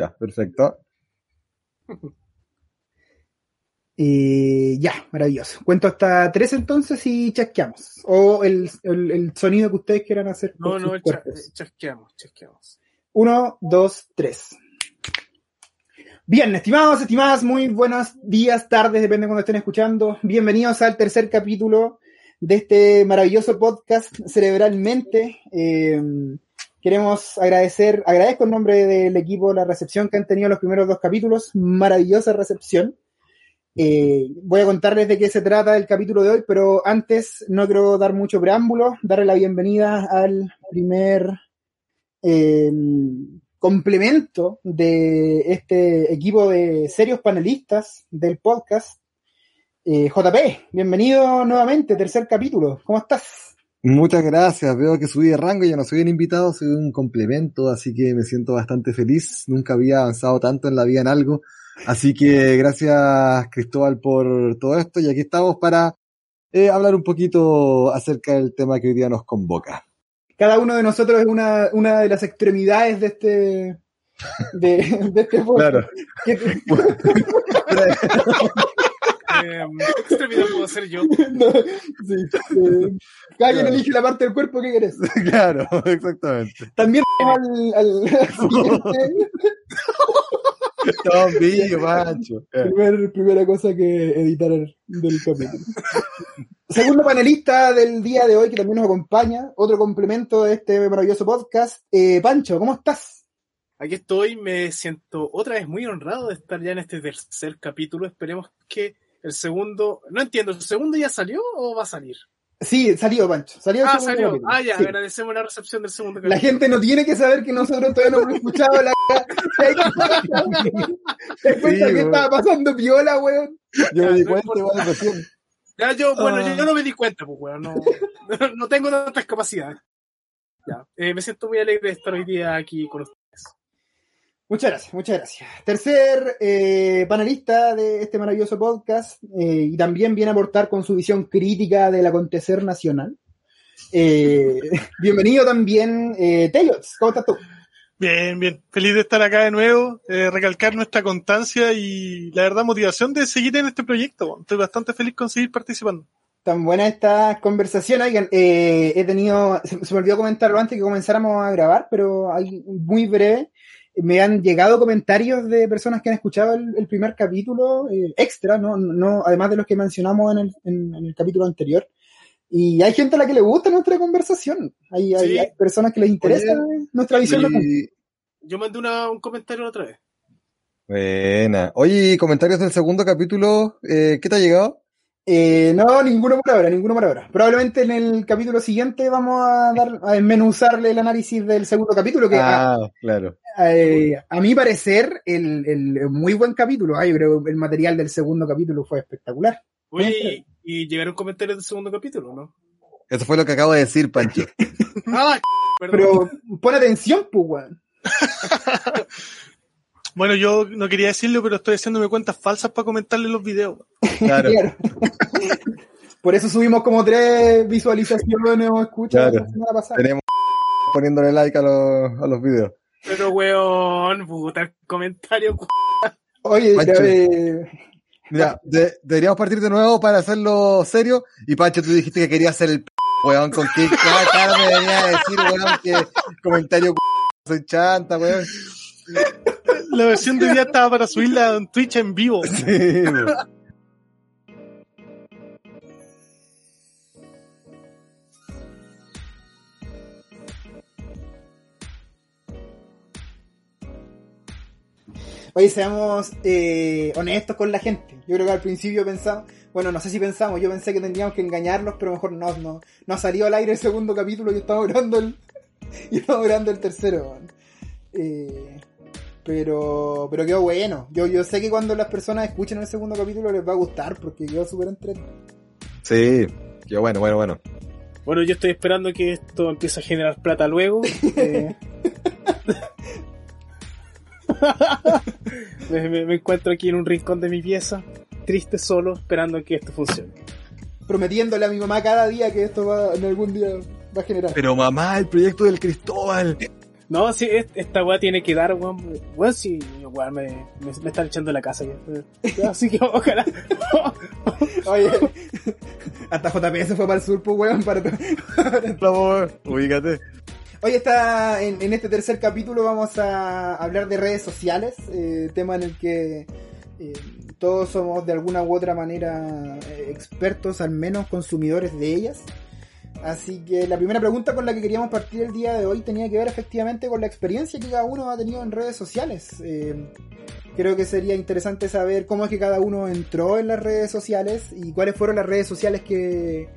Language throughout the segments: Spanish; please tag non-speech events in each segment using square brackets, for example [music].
Ya, perfecto. [laughs] Eh, ya, maravilloso. Cuento hasta tres entonces y chasqueamos. O el, el- el sonido que ustedes quieran hacer. No, con no, sus cha- eh, chasqueamos. Uno, dos, tres. Bien, estimados, estimadas, muy buenos días, tardes, depende de cuando estén escuchando. Bienvenidos al tercer capítulo de este maravilloso podcast Cerebralmente. Eh, queremos agradecer, agradezco en nombre del equipo la recepción que han tenido los primeros dos capítulos. Maravillosa recepción. Eh, voy a contarles de qué se trata el capítulo de hoy, pero antes no quiero dar mucho preámbulo, darle la bienvenida al primer eh, complemento de este equipo de serios panelistas del podcast. Eh, JP, bienvenido nuevamente, tercer capítulo. ¿Cómo estás? Muchas gracias. Veo que subí de rango, ya no soy un invitado, soy un complemento, así que me siento bastante feliz. Nunca había avanzado tanto en la vida en algo. Así que gracias Cristóbal por todo esto y aquí estamos para eh, hablar un poquito acerca del tema que hoy día nos convoca. Cada uno de nosotros es una, una de las extremidades de este de, de este podcast. Claro. [laughs] [laughs] ¿Qué- Eh, ¿Qué extremidad puedo ser yo? [laughs] no, sí, eh, cada quien Claro. elige la parte del cuerpo que querés. [laughs] claro, exactamente. También [laughs] al, al, Todo pillo, macho. primer- primera cosa que editar del capítulo. Segundo panelista del día de hoy que también nos acompaña, otro complemento de este maravilloso podcast. Eh, Pancho, ¿cómo estás? Aquí estoy, me siento otra vez muy honrado de estar ya en este tercer capítulo. Esperemos que el segundo, no entiendo, ¿el segundo ya salió o va a salir? Sí, salió Pancho, salió Ah, salió. capítulo. Ah, ya, Sí. agradecemos la recepción del segundo La capítulo. gente no tiene que saber que nosotros todavía no hemos escuchado la ¿Te das cuenta Sí, que estaba pasando piola, weón? Yo me di no cuenta igual recién. Ya, yo, bueno, Ah. yo, yo no me di cuenta, pues, weón, no, [laughs] no tengo tantas capacidades. Ya, eh, me siento muy alegre de estar hoy día aquí con ustedes. Muchas gracias, muchas gracias. Tercer eh, panelista de este maravilloso podcast eh, y también viene a aportar con su visión crítica del acontecer nacional. Eh, [laughs] bienvenido también, eh, Teyots, ¿cómo estás tú? Bien, bien. Feliz de estar acá de nuevo, eh, recalcar nuestra constancia y la verdad motivación de seguir en este proyecto. Estoy bastante feliz con seguir participando. Tan buena esta conversación. Oigan, eh, he tenido, se, se me olvidó comentarlo antes que comenzáramos a grabar, pero hay muy breve. Me han llegado comentarios de personas que han escuchado el, el primer capítulo eh, extra, ¿no? no además de los que mencionamos en el, en- en el capítulo anterior. Y hay gente a la que le gusta nuestra conversación. Hay, hay- Sí. hay personas que les interesa nuestra visión. Y- Yo mandé una, un comentario la otra vez. Buena. Oye, ¿y comentarios del segundo capítulo, eh, ¿qué te ha llegado? Eh, no, ninguno por ahora, ninguno por ahora. Probablemente en el capítulo siguiente vamos a dar a desmenuzarle el análisis del segundo capítulo, que a- Ah, claro. Eh, a mi parecer, el, el muy buen capítulo. Ay, pero el material del segundo capítulo fue espectacular. Oye, y, y llegaron comentarios del segundo capítulo, ¿no? Eso fue lo que acabo de decir, Pancho. [laughs] Ah, perdón. Pero pon atención, pues. [laughs] Bueno, yo no quería decirlo, pero estoy haciéndome cuentas falsas para comentarle los videos. [laughs] Claro. Claro. [laughs] Por eso subimos como tres visualizaciones o escuchas Claro. la semana pasada. Tenemos [laughs] poniéndole like a los, a los videos. Pero, weón, puta, el comentario. Oye, Pancho. eh, Mira, de- deberíamos partir de nuevo para hacerlo serio. Y Pancho, tú dijiste que querías hacer el p weón. ¿Con qué cara me venía a decir, weón, que comentario p soy chanta, weón? La versión de hoy día estaba para subirla en Twitch en vivo. [laughs] Sí, oye, seamos eh, honestos con la gente. Yo creo que al principio pensamos, bueno, no sé si pensamos, yo pensé que tendríamos que engañarlos, pero mejor no, no, no salió al aire el segundo capítulo y estaba grabando el, [laughs] y estaba grabando el tercero. Eh, pero, pero quedó bueno. Yo, yo sé que cuando las personas escuchen el segundo capítulo les va a gustar porque quedó súper entretenido. Sí, qué bueno, bueno, bueno. Bueno, yo estoy esperando que esto empiece a generar plata luego. [laughs] Eh, [laughs] me, me- me encuentro aquí en un rincón de mi pieza, triste solo, esperando que esto funcione. Prometiéndole a mi mamá cada día que esto va, en algún día va a generar. Pero mamá, el proyecto del Cristóbal. No, sí, es- esta weá tiene que dar, weón. Weón, sí, weón, me, me, me están echando la casa ya. Así que ojalá. [laughs] Oye, hasta JP se fue para el sur, pues, weón. Para... Por favor, ubícate. Hoy está en, en este tercer capítulo vamos a hablar de redes sociales, eh, tema en el que eh, todos somos de alguna u otra manera eh, expertos, al menos consumidores de ellas. Así que la primera pregunta con la que queríamos partir el día de hoy tenía que ver efectivamente con la experiencia que cada uno ha tenido en redes sociales. Eh, creo que sería interesante saber cómo es que cada uno entró en las redes sociales y cuáles fueron las redes sociales que,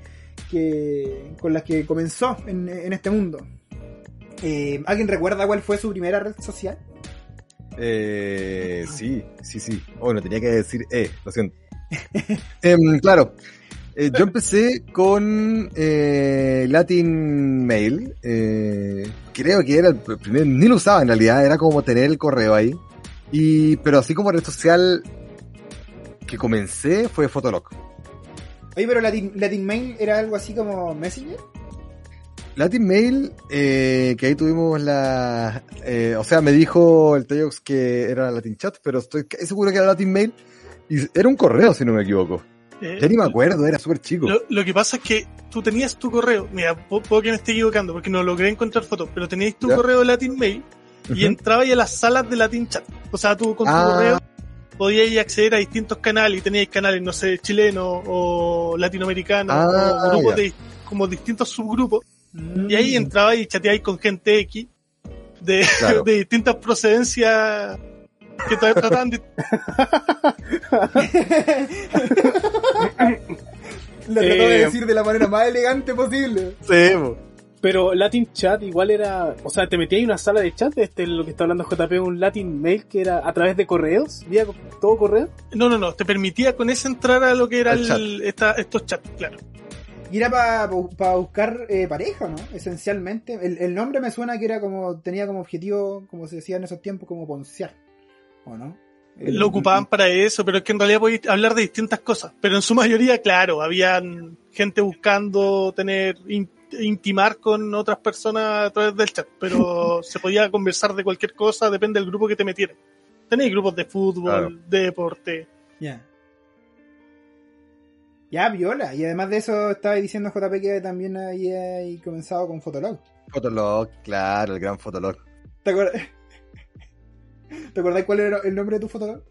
que con las que comenzó en, en este mundo. Eh, ¿Alguien recuerda cuál fue su primera red social? Eh, sí, sí, sí. Bueno, tenía que decir eh, lo siento. [laughs] Em, claro, eh, yo empecé con eh, Latin Mail. eh, creo que era el pr- primer, ni lo usaba en realidad, era como tener el correo ahí. Y, pero así como red social que comencé fue Fotolog. Oye, pero Latin, Latin Mail era algo así como Messenger. Latin Mail, eh, que ahí tuvimos la... eh, o sea, me dijo el Teyox que era Latin Chat, pero estoy seguro que era Latin Mail. Y era un correo, si no me equivoco. Eh, Ya ni me acuerdo, era súper chico. Lo, lo que pasa es que tú tenías tu correo, mira, pu- puedo que me esté equivocando porque no logré encontrar fotos, pero tenías tu Ya. correo de Latin Mail y Ujú. entrabas a las salas de Latin Chat. O sea, tú con tu Ah. correo podías acceder a distintos canales y tenías canales, no sé, chilenos o latinoamericanos Ah, o grupos ya. de como distintos subgrupos Mm. y ahí entrabas y chateabas con gente X de, [laughs] Claro. de distintas procedencias que todavía trataban de... [laughs] Lo trató de Eh, decir de la manera más elegante posible. Sí. Pero Latin Chat igual era. O sea, te metías en una sala de chat. Este, lo que está hablando JP, un Latin Mail que era a través de correos. Vía todo correo. No, no, no, te permitía con ese entrar a lo que era Al chat. el, esta- estos chats, claro. Y era para buscar eh, pareja, ¿no? Esencialmente. El, el nombre me suena que era como, tenía como objetivo, como se decía en esos tiempos, como poncear. ¿O no? El- lo ocupaban para eso, pero es que en realidad podéis hablar de distintas cosas. Pero en su mayoría, claro, habían gente buscando tener in- intimar con otras personas a través del chat, pero [laughs] se podía conversar de cualquier cosa, depende del grupo que te metieran. Tenéis grupos de fútbol, Claro. de deporte. Ya. Ya, viola. Y además de eso, estaba diciendo JP que también había comenzado con Fotolog. Fotolog, claro, el gran Fotolog. ¿Te acuerdas? ¿Te acordás cuál era el nombre de tu Fotolog?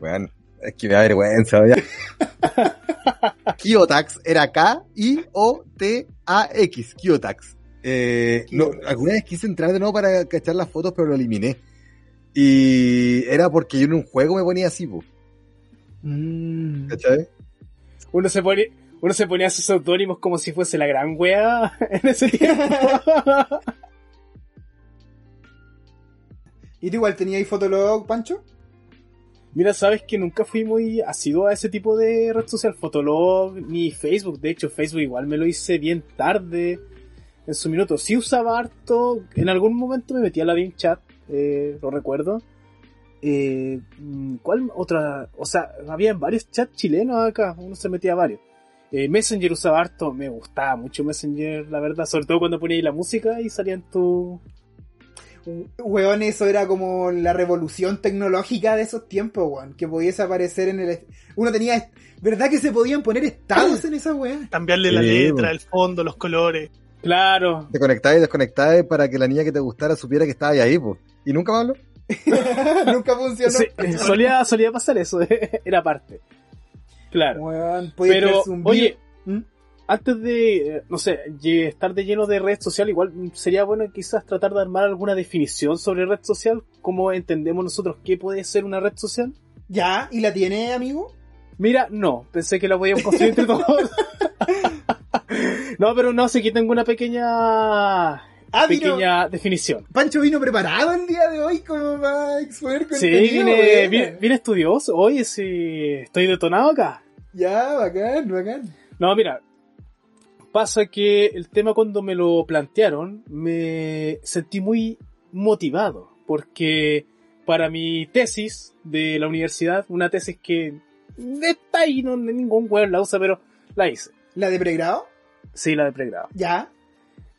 Bueno, es que me da vergüenza, ya. [laughs] Kiotax era K-I-O-T-A-X, Kiotax. Eh, no, alguna vez quise entrar de nuevo para cachar las fotos, pero lo eliminé. Y era porque yo en un juego me ponía así, po, Mm. ¿cachai? Uno se ponía. Uno se ponía sus seudónimos como si fuese la gran wea [laughs] en ese tiempo. [laughs] ¿Y tú igual tenías Fotolog, Pancho? Mira, sabes que nunca fui muy asiduo a ese tipo de red social, Fotolog ni Facebook. De hecho, Facebook igual me lo hice bien tarde en su minuto. Sí usaba harto, en algún momento me metí a la Dim Chat, eh, lo recuerdo. Eh, mm, ¿Cuál otra? O sea, había varios chats chilenos acá, uno se metía a varios. Eh, Messenger usaba harto, me gustaba mucho Messenger, la verdad, sobre todo cuando ponía ahí la música y salían tu... Weón, eso era como la revolución tecnológica de esos tiempos, weón. Que pudiese aparecer en el... Uno tenía... ¿Verdad que se podían poner estados en esa weá? Cambiarle la letra, el fondo, los colores. Claro, Te conectabas y desconectabas para que la niña que te gustara supiera que estaba ahí, po. ¿Y nunca más habló? [laughs] Nunca funcionó. Sí, solía, solía pasar eso, [laughs] era parte. Claro. Weón, Pero, oye, ¿Mm? Antes de, eh, no sé, estar de lleno de red social, igual sería bueno quizás tratar de armar alguna definición sobre red social, cómo entendemos nosotros qué puede ser una red social. ¿Ya? ¿Y la tiene, amigo? Mira, no, pensé que la podíamos construir entre todos. [laughs] no, pero no, sí que tengo una pequeña, Ah, vino... pequeña definición. Pancho vino preparado el día de hoy como para exponer Sí, contenido. vine, vine, vine estudioso. Oye, sí, estoy detonado acá. Ya, bacán, bacán. No, mira, pasa que el tema cuando me lo plantearon me sentí muy motivado porque para mi tesis de la universidad, una tesis que está ahí, no ningún weón la usa, pero la hice. ¿La de pregrado? Sí, la de pregrado. Ya.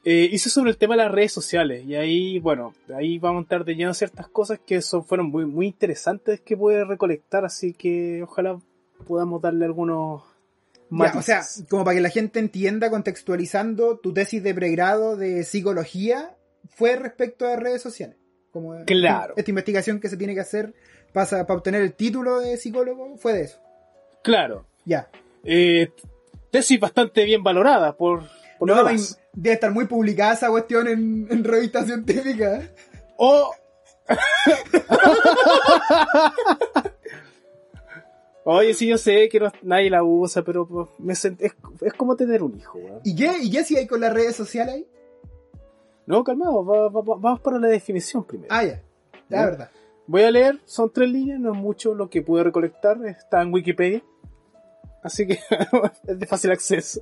eh, hice sobre el tema de las redes sociales y ahí, bueno, ahí vamos a entrar de lleno ciertas cosas que son, fueron muy, muy interesantes que pude recolectar, así que ojalá podamos darle algunos ya, o sea, como para que la gente entienda, contextualizando, tu tesis de pregrado de psicología fue respecto a redes sociales. Como claro. Esta investigación que se tiene que hacer para, para obtener el título de psicólogo fue de eso. Claro. Ya. Eh, tesis bastante bien valorada por, por no, debe estar muy publicada esa cuestión en, en revistas científicas. O. [laughs] Oye, sí, yo sé que nadie la usa, pero pues, me es, es, como tener un hijo, weón. ¿Y qué? ¿Y qué si hay con las redes sociales ahí? No, calmado, vamos para la definición primero. Ah, ya. La verdad. Voy a leer, son tres líneas, no es mucho lo que pude recolectar, está en Wikipedia. Así que [laughs] es de fácil acceso.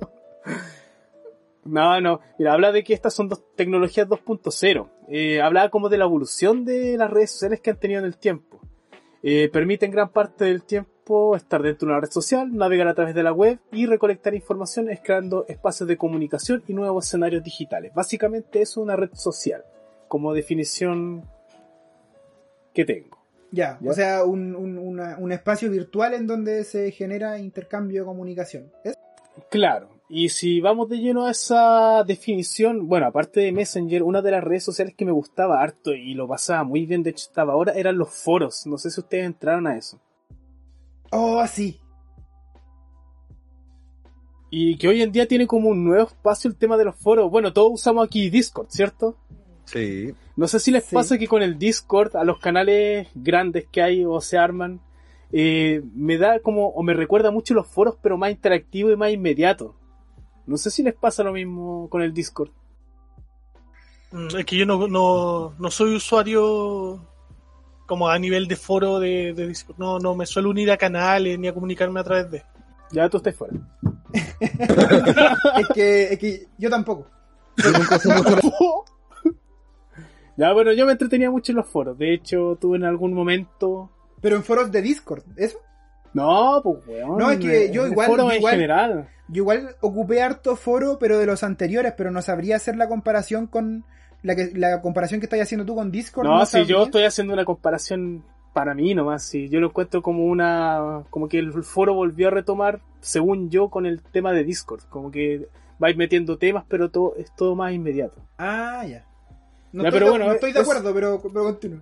No, no, mira, habla de que estas son dos tecnologías 2.0. Eh, habla como de la evolución de las redes sociales que han tenido en el tiempo. Eh, permiten gran parte del tiempo estar dentro de una red social, navegar a través de la web y recolectar información creando espacios de comunicación y nuevos escenarios digitales. Básicamente es una red social, como definición que tengo. Ya, o sea, un, un, espacio virtual en donde se genera intercambio de comunicación. Claro, y si vamos de lleno a esa definición, bueno, aparte de Messenger, una de las redes sociales que me gustaba harto y lo pasaba muy bien, de hecho estaba ahora, eran los foros. No sé si ustedes entraron a eso. Oh, sí. Y que hoy en día tiene como un nuevo espacio el tema de los foros. Bueno, todos usamos aquí Discord, ¿cierto? Sí. No sé si les pasa que con el Discord, a los canales grandes que hay o se arman, eh, me da como, o me recuerda mucho los foros, pero más interactivo y más inmediato. No sé si les pasa lo mismo con el Discord. Mm, es que yo no, no, no soy usuario como a nivel de foro de, Discord. No, no me suelo unir a canales ni a comunicarme a través de. Ya tú estás fuera. [laughs] es, que, es que yo tampoco. [laughs] ya, bueno, yo me entretenía mucho en los foros. De hecho, tuve en algún momento. Pero en foros de Discord, ¿eso? No, pues weón. No, es que yo igual. Foro en general. Yo igual ocupé harto foro, pero de los anteriores, pero no sabría hacer la comparación con. La, que, la comparación que estás haciendo tú con Discord. No, si yo estoy haciendo una comparación para mí nomás, si yo lo encuentro como una. como que el foro volvió a retomar, según yo, con el tema de Discord. Como que vais metiendo temas, pero todo es todo más inmediato. Ah, ya. No, estoy, pero de, bueno, no estoy de acuerdo, pero, pero continúo.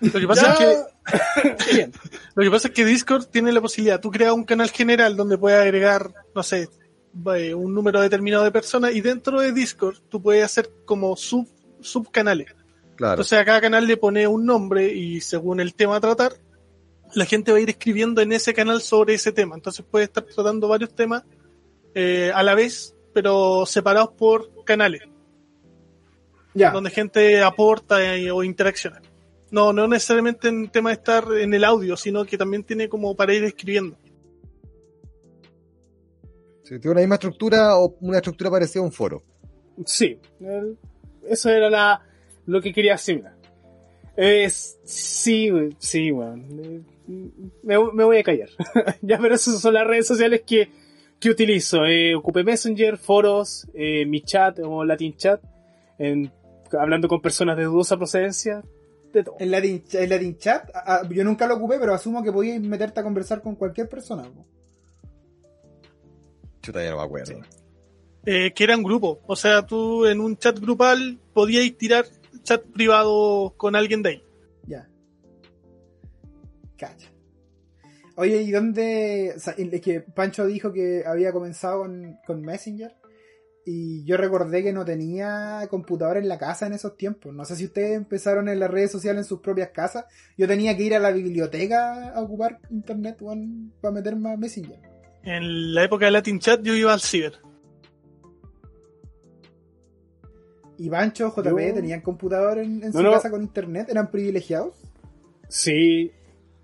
Lo que pasa es que. [laughs] Lo que pasa es que Discord tiene la posibilidad. Tú creas un canal general donde puedes agregar, no sé, un número determinado de personas y dentro de Discord tú puedes hacer como sub subcanales. Claro. Entonces a cada canal le pone un nombre y según el tema a tratar, la gente va a ir escribiendo en ese canal sobre ese tema. Entonces puede estar tratando varios temas eh, a la vez, pero separados por canales. Ya. Donde gente aporta o interacciona. No, no necesariamente en tema de estar en el audio, sino que también tiene como para ir escribiendo. Sí, tiene una misma estructura o una estructura parecida a un foro. Sí, eso era la, lo que quería decir. sí, sí, bueno. Me, voy a callar. [laughs] ya, pero esas son las redes sociales que, que utilizo. Eh, ocupé Messenger, foros, eh, mi chat o Latin Chat, en, hablando con personas de dudosa procedencia, en Latin, Chat, yo nunca lo ocupé, pero asumo que podías meterte a conversar con cualquier persona. Chuta, ya no me acuerdo. Eh, que era un grupo. O sea, tú en un chat grupal podías tirar chat privado con alguien de ahí. Ya. Cacha. Oye, ¿y dónde? es que Pancho dijo que había comenzado con, con Messenger. Y yo recordé que no tenía computador en la casa en esos tiempos. No sé si ustedes empezaron en las redes sociales en sus propias casas. Yo tenía que ir a la biblioteca a ocupar internet para meter más Messenger. En la época de Latin Chat yo iba al ciber. ¿Y Bancho, JP, tenían computador en, su casa con internet? ¿Eran privilegiados? Sí,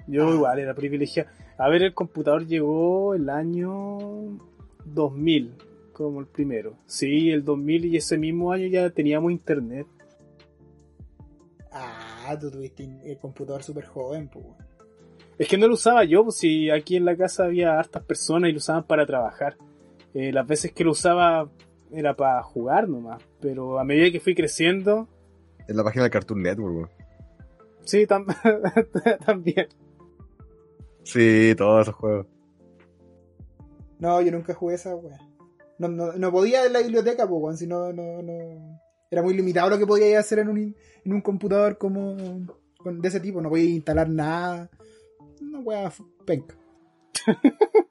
yo ah. igual era privilegiado. A ver, el computador llegó el año 2000 como el primero. Sí, el 2000 y ese mismo año ya teníamos internet. Ah, tú tuviste el computador súper joven, pues. Es que no lo usaba yo, pues si aquí en la casa había hartas personas y lo usaban para trabajar. Eh, las veces que lo usaba era para jugar nomás. Pero a medida que fui creciendo, En la página del Cartoon Network, weón. sí, tam- [laughs] también. Sí, todos esos juegos. No, yo nunca jugué esa wea. No, no, no podía en la biblioteca, pues, weón, si no, no, no. Era muy limitado lo que podía hacer en un, en un computador como con- de ese tipo. No podía instalar nada. Una wea f- penca. [laughs]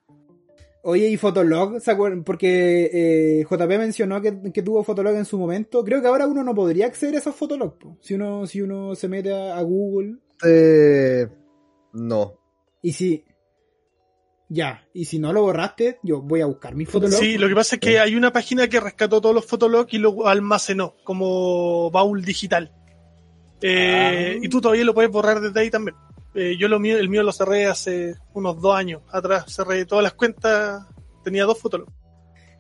Oye, ¿y Fotolog? ¿Se acuerdan? Porque eh, JP mencionó que, que tuvo Fotolog en su momento. Creo que ahora uno no podría acceder a esos Fotolog. po. Si uno, si uno se mete a, a Google. Eh, no. Y si. Ya, y si no lo borraste, yo voy a buscar mi Fotolog. Sí, lo que pasa es que hay una página que rescató todos los fotologs y lo almacenó como baúl digital. Eh, Ah. Y tú todavía lo puedes borrar desde ahí también. Eh, yo lo mío, el mío lo cerré hace unos dos años atrás. Cerré todas las cuentas. Tenía dos fotologs.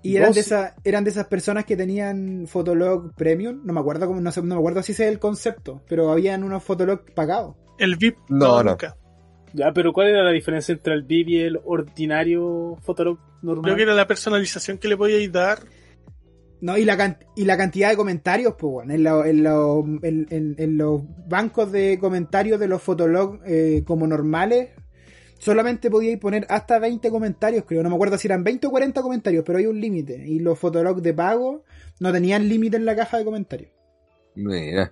Y eran Vos- de, esas eran de esas personas que tenían Fotolog Premium. No me acuerdo cómo, no, sé- no me acuerdo si ese es el concepto, pero habían unos Fotolog pagados. El VIP, No, no. nunca. Ya, pero ¿cuál era la diferencia entre el VIP y el ordinario Fotolog normal? Creo que era la personalización que le podíais dar. No, y la, can- y la cantidad de comentarios, pues bueno, en, lo- en, lo- en- en- en los bancos de comentarios de los Fotolog eh, como normales, solamente podíais poner hasta 20 comentarios, creo. No me acuerdo si eran 20 o 40 comentarios, pero hay un límite. Y los Fotolog de pago no tenían límite en la caja de comentarios. Mira.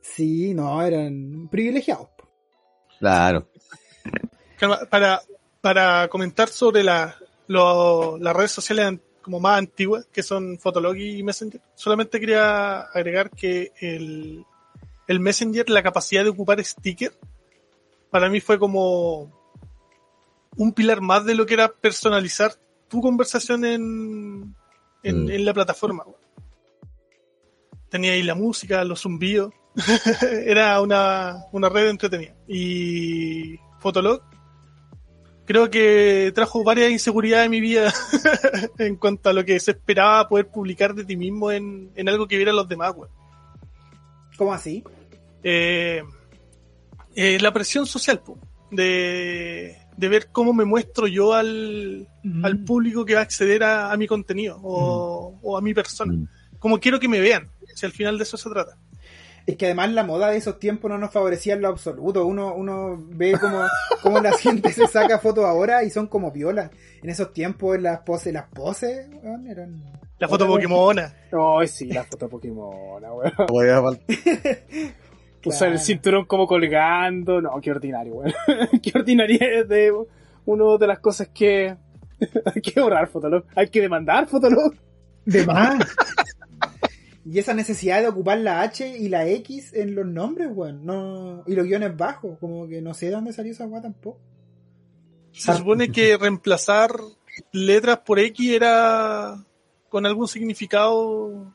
Sí, no, eran privilegiados. Claro. Para, para comentar sobre la, lo- las redes sociales como más antiguas, que son Fotolog y Messenger, solamente quería agregar que el, el Messenger, la capacidad de ocupar sticker, para mí fue como un pilar más de lo que era personalizar tu conversación en, en, Mm. en la plataforma. Tenía ahí la música, los zumbidos. [laughs] era una, una red entretenida. Y Fotolog creo que trajo varias inseguridades en mi vida [laughs] en cuanto a lo que se esperaba poder publicar de ti mismo en, en algo que vieran los demás, weón. ¿Cómo así? Eh, eh, la presión social, po, de, de ver cómo me muestro yo al, al público que va a acceder a, a mi contenido o, o a mi persona. Mm. Como quiero que me vean, si al final de eso se trata. Es que además la moda de esos tiempos no nos favorecía en lo absoluto. Uno, uno ve como, como la [laughs] gente se saca fotos ahora y son como violas. En esos tiempos las poses, las poses, weón, eran. La foto Pokémona. Ay, sí, la foto Pokémon, weón. Voy a fal- Usar el Claro. cinturón como colgando. No, qué ordinario, weón. [laughs] qué ordinaria es de una de las cosas que [laughs] hay que borrar Fotolog. Hay que demandar Fotolog. De más. Y esa necesidad de ocupar la H y la X en los nombres, weón. No, y los guiones bajos, como que no sé de dónde salió esa weá tampoco. Se supone que reemplazar letras por X era con algún significado.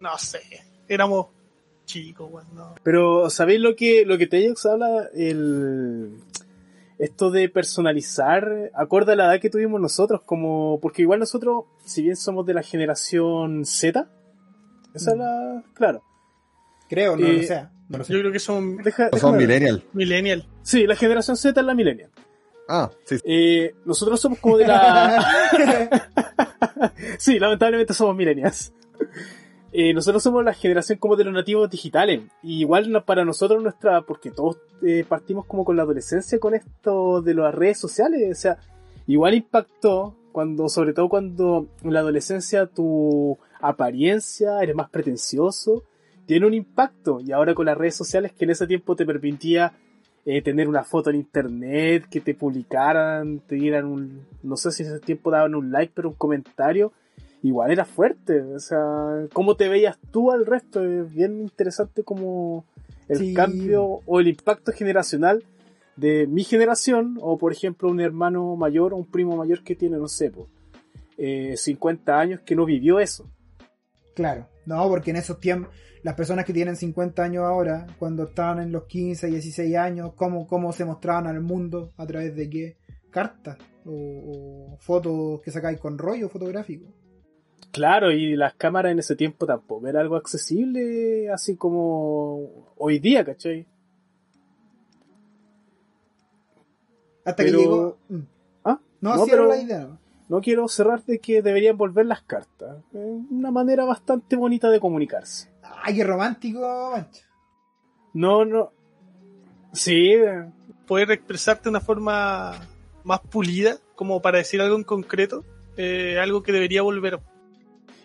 No sé. Éramos chicos, weón. no. Pero, ¿sabéis lo que, lo que Tejox habla? El, esto de personalizar, acorde a la edad que tuvimos nosotros, como, porque igual nosotros, si bien somos de la generación Z, esa es la, claro. Creo, no Eh, lo. No lo sé. Yo creo que son Deja, son millennial. millennial. Sí, la generación Z es la millennial. Ah, sí. sí. Eh, nosotros somos como de la... [laughs] sí, lamentablemente somos millennials. Eh, nosotros somos la generación como de los nativos digitales. Y igual para nosotros nuestra, porque todos eh, partimos como con la adolescencia con esto de las redes sociales. O sea, igual impactó cuando, sobre todo cuando en la adolescencia tu apariencia, eres más pretencioso, tiene un impacto. Y ahora con las redes sociales que en ese tiempo te permitía eh, tener una foto en internet, que te publicaran, te dieran un, no sé si en ese tiempo daban un like, pero un comentario, igual era fuerte, o sea, cómo te veías tú al resto, es bien interesante como el Sí. cambio o el impacto generacional de mi generación, o por ejemplo un hermano mayor o un primo mayor que tiene, no sé, po, eh, 50 años que no vivió eso. Claro, no, porque en esos tiempos, las personas que tienen 50 años ahora, cuando estaban en los 15, 16 años, ¿cómo, cómo se mostraban al mundo? ¿A través de qué? ¿Cartas? ¿O, o fotos que sacáis con rollo fotográfico? Claro, y las cámaras en ese tiempo tampoco era algo accesible así como hoy día, ¿cachai? Hasta Pero- que llegó... ¿Ah? No, No, cierro pero- la idea. No quiero cerrar de que deberían volver las cartas. Es una manera bastante bonita de comunicarse. Ay, qué romántico. No, no. Sí, eh, Poder expresarte de una forma más pulida, como para decir algo en concreto, eh, algo que debería volver.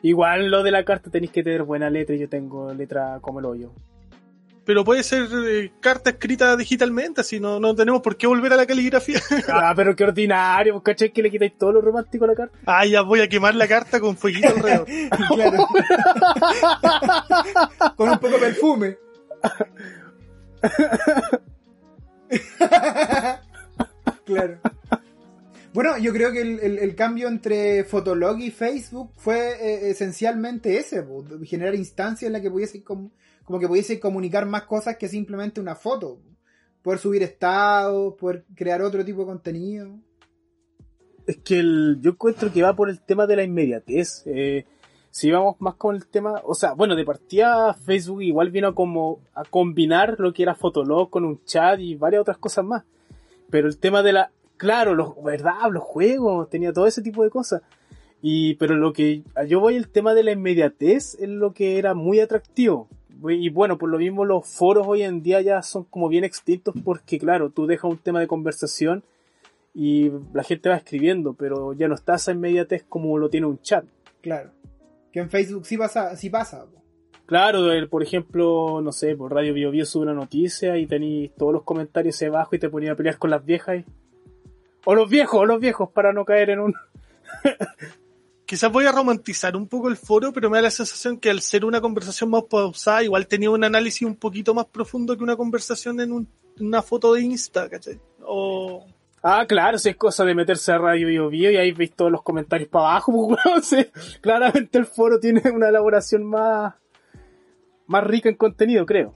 igual lo de la carta tenéis que tener buena letra y yo tengo letra como el hoyo. Pero puede ser eh, carta escrita digitalmente, así no, no tenemos por qué volver a la caligrafía. [laughs] Ah, pero qué ordinario, ¿vos ¿cachai? Que le quitáis todo lo romántico a la carta. ah, ya voy a quemar la carta con fueguito alrededor. [laughs] Claro. [laughs] Con un poco de perfume. claro. Bueno, yo creo que el, el- el cambio entre Fotolog y Facebook fue eh, esencialmente ese, po, generar instancias en las que pudiese com- como que pudiese comunicar más cosas que simplemente una foto. Poder subir estados, poder crear otro tipo de contenido. Es que el- yo encuentro que va por el tema de la inmediatez. Eh, si vamos más con el tema, o sea, bueno, de partida Facebook igual vino como a combinar lo que era Fotolog con un chat y varias otras cosas más. Pero el tema de la, claro, los, verdad, los juegos, tenía todo ese tipo de cosas. Y, pero lo que yo voy, el tema de la inmediatez es lo que era muy atractivo. Y bueno, por lo mismo los foros hoy en día ya son como bien extintos porque claro, tú dejas un tema de conversación y la gente va escribiendo, pero ya no está esa inmediatez como lo tiene un chat. Claro. Que en Facebook sí pasa, sí pasa. Claro, el- por ejemplo, no sé, por Radio Bio Bio sube una noticia y tenéis todos los comentarios ahí abajo y te ponía a pelear con las viejas. y- O los viejos, o los viejos, para no caer en un... [laughs] Quizás voy a romantizar un poco el foro, pero me da la sensación que al ser una conversación más pausada, igual tenía un análisis un poquito más profundo que una conversación en un- una foto de Insta, ¿cachai? O Ah, claro, si es cosa de meterse a Radio Bio Bio y ahí veis todos los comentarios para abajo, [laughs] pues, weón, sí. claramente el foro tiene una elaboración más, más rica en contenido, creo.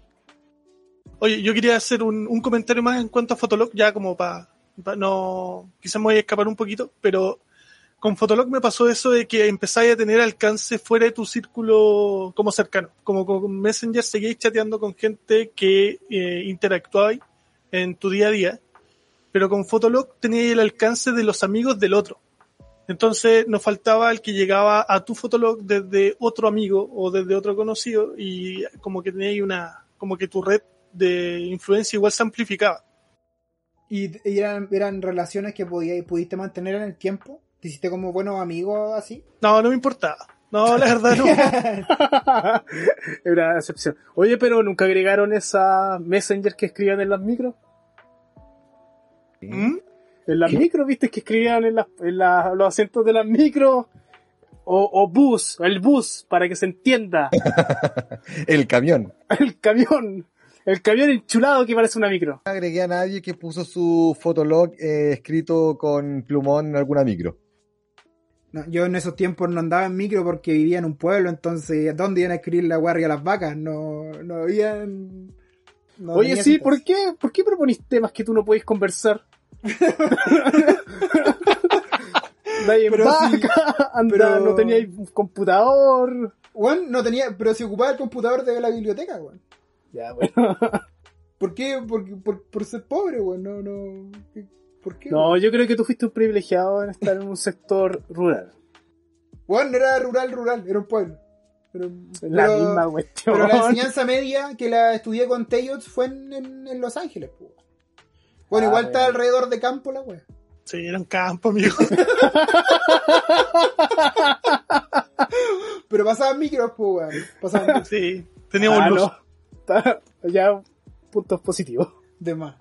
Oye, yo quería hacer un, un comentario más en cuanto a Fotolog, ya como para no. Quizás me voy a escapar un poquito, pero con Fotolog me pasó eso de que empezáis a tener alcance fuera de tu círculo como cercano. Como con Messenger seguíais chateando con gente que eh, interactuabais en tu día a día, pero con Fotolog teníais el alcance de los amigos del otro. Entonces nos faltaba el que llegaba a tu Fotolog desde otro amigo o desde otro conocido y como que teníais una, como que tu red de influencia igual se amplificaba. ¿Y, eran, relaciones que podíais, pudiste mantener en el tiempo? ¿Te hiciste como buenos amigos así? No, no me importaba. No, la verdad no. [laughs] Era excepción. Oye, pero nunca agregaron esa Messenger que escribían en las micros. ¿Mm? En las ¿Qué? micros, viste, que escribían en, las- en la- los asientos de las micros. O, o bus, el bus, para que se entienda. [laughs] El camión. El camión. El camión enchulado que parece una micro. No agregué a nadie que puso su fotolog eh, escrito con plumón en alguna micro. No, yo en esos tiempos no andaba en micro porque vivía en un pueblo, entonces ¿dónde iban a escribir la guardia a las vacas? No, no habían... no Oye, tenía sí, citas. ¿por qué? ¿Por qué proponís temas que tú no podés conversar? [laughs] Nadie Pero vaca, sí, anda, pero- no teníais un computador. Weón, no tenía, pero se ocupaba el computador de la biblioteca, weón. Ya, bueno. ¿Por qué? Por, por, por ser pobre, weón, no, no... ¿Por qué? No, yo creo que tú fuiste un privilegiado en estar en un sector rural. Weón, no era rural, rural, era un pueblo. Pero, La pero- misma cuestión. Pero la enseñanza media que la estudié con Teyots fue en, en- en Los Ángeles, pues. Bueno, Ah, igual bueno. está alrededor de campo la wea. Sí, era un campo, amigo. [laughs] Pero pasaban micros, pues, weón. Pasaban micros [laughs] Sí, teníamos Ah, luz. no. Está- ya puntos positivos. de más.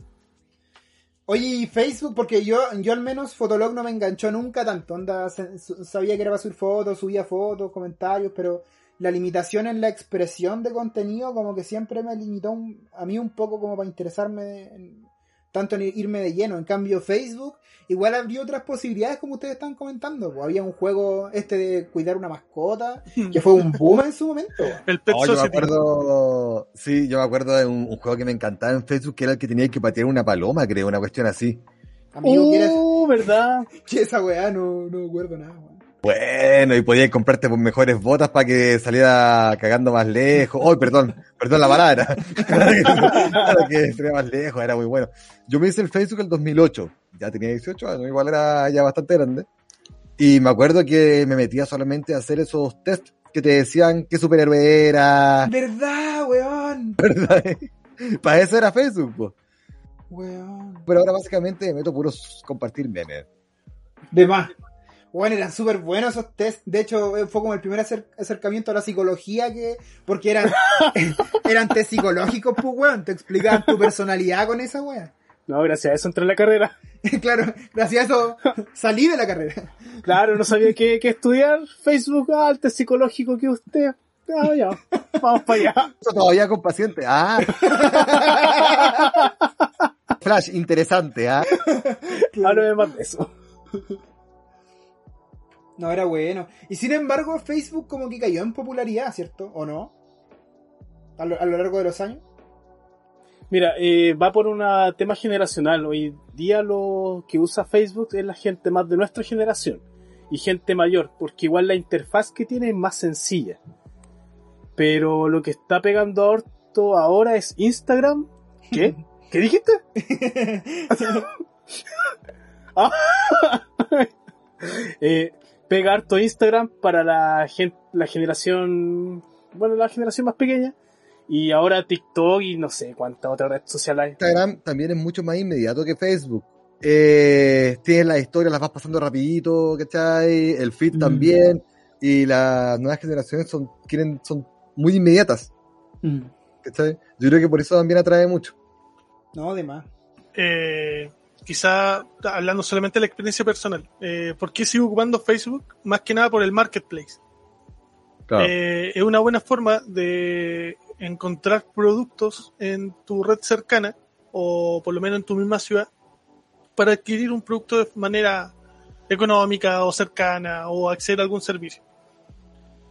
Oye, Facebook, porque yo, yo al menos Fotolog no me enganchó nunca tanto. Onda, sabía que era para subir fotos, subía fotos, comentarios, pero la limitación en la expresión de contenido como que siempre me limitó a mí un poco como para interesarme en- tanto en irme de lleno. En cambio, Facebook igual abrió otras posibilidades como ustedes están comentando. pues. había un juego este de cuidar una mascota, que fue un boom en su momento. [laughs] El Pet Oh, yo me acuerdo, sí, yo me acuerdo de un, un juego que me encantaba en Facebook, que era el que tenía que patear una paloma, creo, una cuestión así. Amigo, ¿qué era- Uh, ¿verdad? [laughs] qué esa weá? No, no me acuerdo nada, weón. Bueno, y podías comprarte mejores botas para que saliera cagando más lejos. Oh, perdón, perdón la palabra. [laughs] para que saliera más lejos, era muy bueno. Yo me hice el Facebook el 2008, ya tenía 18 años, igual era ya bastante grande. Y me acuerdo que me metía solamente a hacer esos test que te decían qué superhéroe era. ¿Verdad, weón? [laughs] ¿Verdad? Para eso era Facebook, po. Weón. Pero ahora básicamente me meto puros compartir memes. De más. Bueno, eran súper buenos esos test. De hecho, eh, fue como el primer acer- acercamiento a la psicología que. Porque eran, [laughs] [laughs] eran test psicológicos, pues, weón. Te explicaban tu personalidad con esa weón. No, gracias a eso entré en la carrera. [laughs] claro, gracias a eso salí de la carrera. Claro, no sabía qué, qué estudiar. Facebook, ah, el test psicológico que usted. Ah, ya, vamos para allá. Eso todavía con paciente. Ah. Flash, interesante, ¿ah? Háblame más de eso. No, era bueno. Y sin embargo, Facebook como que cayó en popularidad, ¿cierto? ¿O no? A lo, a lo largo de los años. Mira, eh, va por un tema generacional. Hoy día lo que usa Facebook es la gente más de nuestra generación y gente mayor, porque igual la interfaz que tiene es más sencilla. Pero lo que está pegando harto ahora es Instagram. ¿Qué? [laughs] ¿Qué dijiste? [laughs] [laughs] Ah. Eh, pega harto Instagram para la gente, la generación, bueno, la generación más pequeña. Y ahora TikTok y no sé cuánta otra red social hay. Instagram también es mucho más inmediato que Facebook. Eh, tienes las historias, las vas pasando rapidito, ¿cachai? El feed Mm. también. Y las nuevas generaciones son, quieren, son muy inmediatas, ¿cachai? Yo creo que por eso también atrae mucho. No, de más. Eh, quizá hablando solamente de la experiencia personal. Eh, ¿Por qué sigo ocupando Facebook? Más que nada por el marketplace. Eh, es una buena forma de encontrar productos en tu red cercana o por lo menos en tu misma ciudad para adquirir un producto de manera económica o cercana o acceder a algún servicio.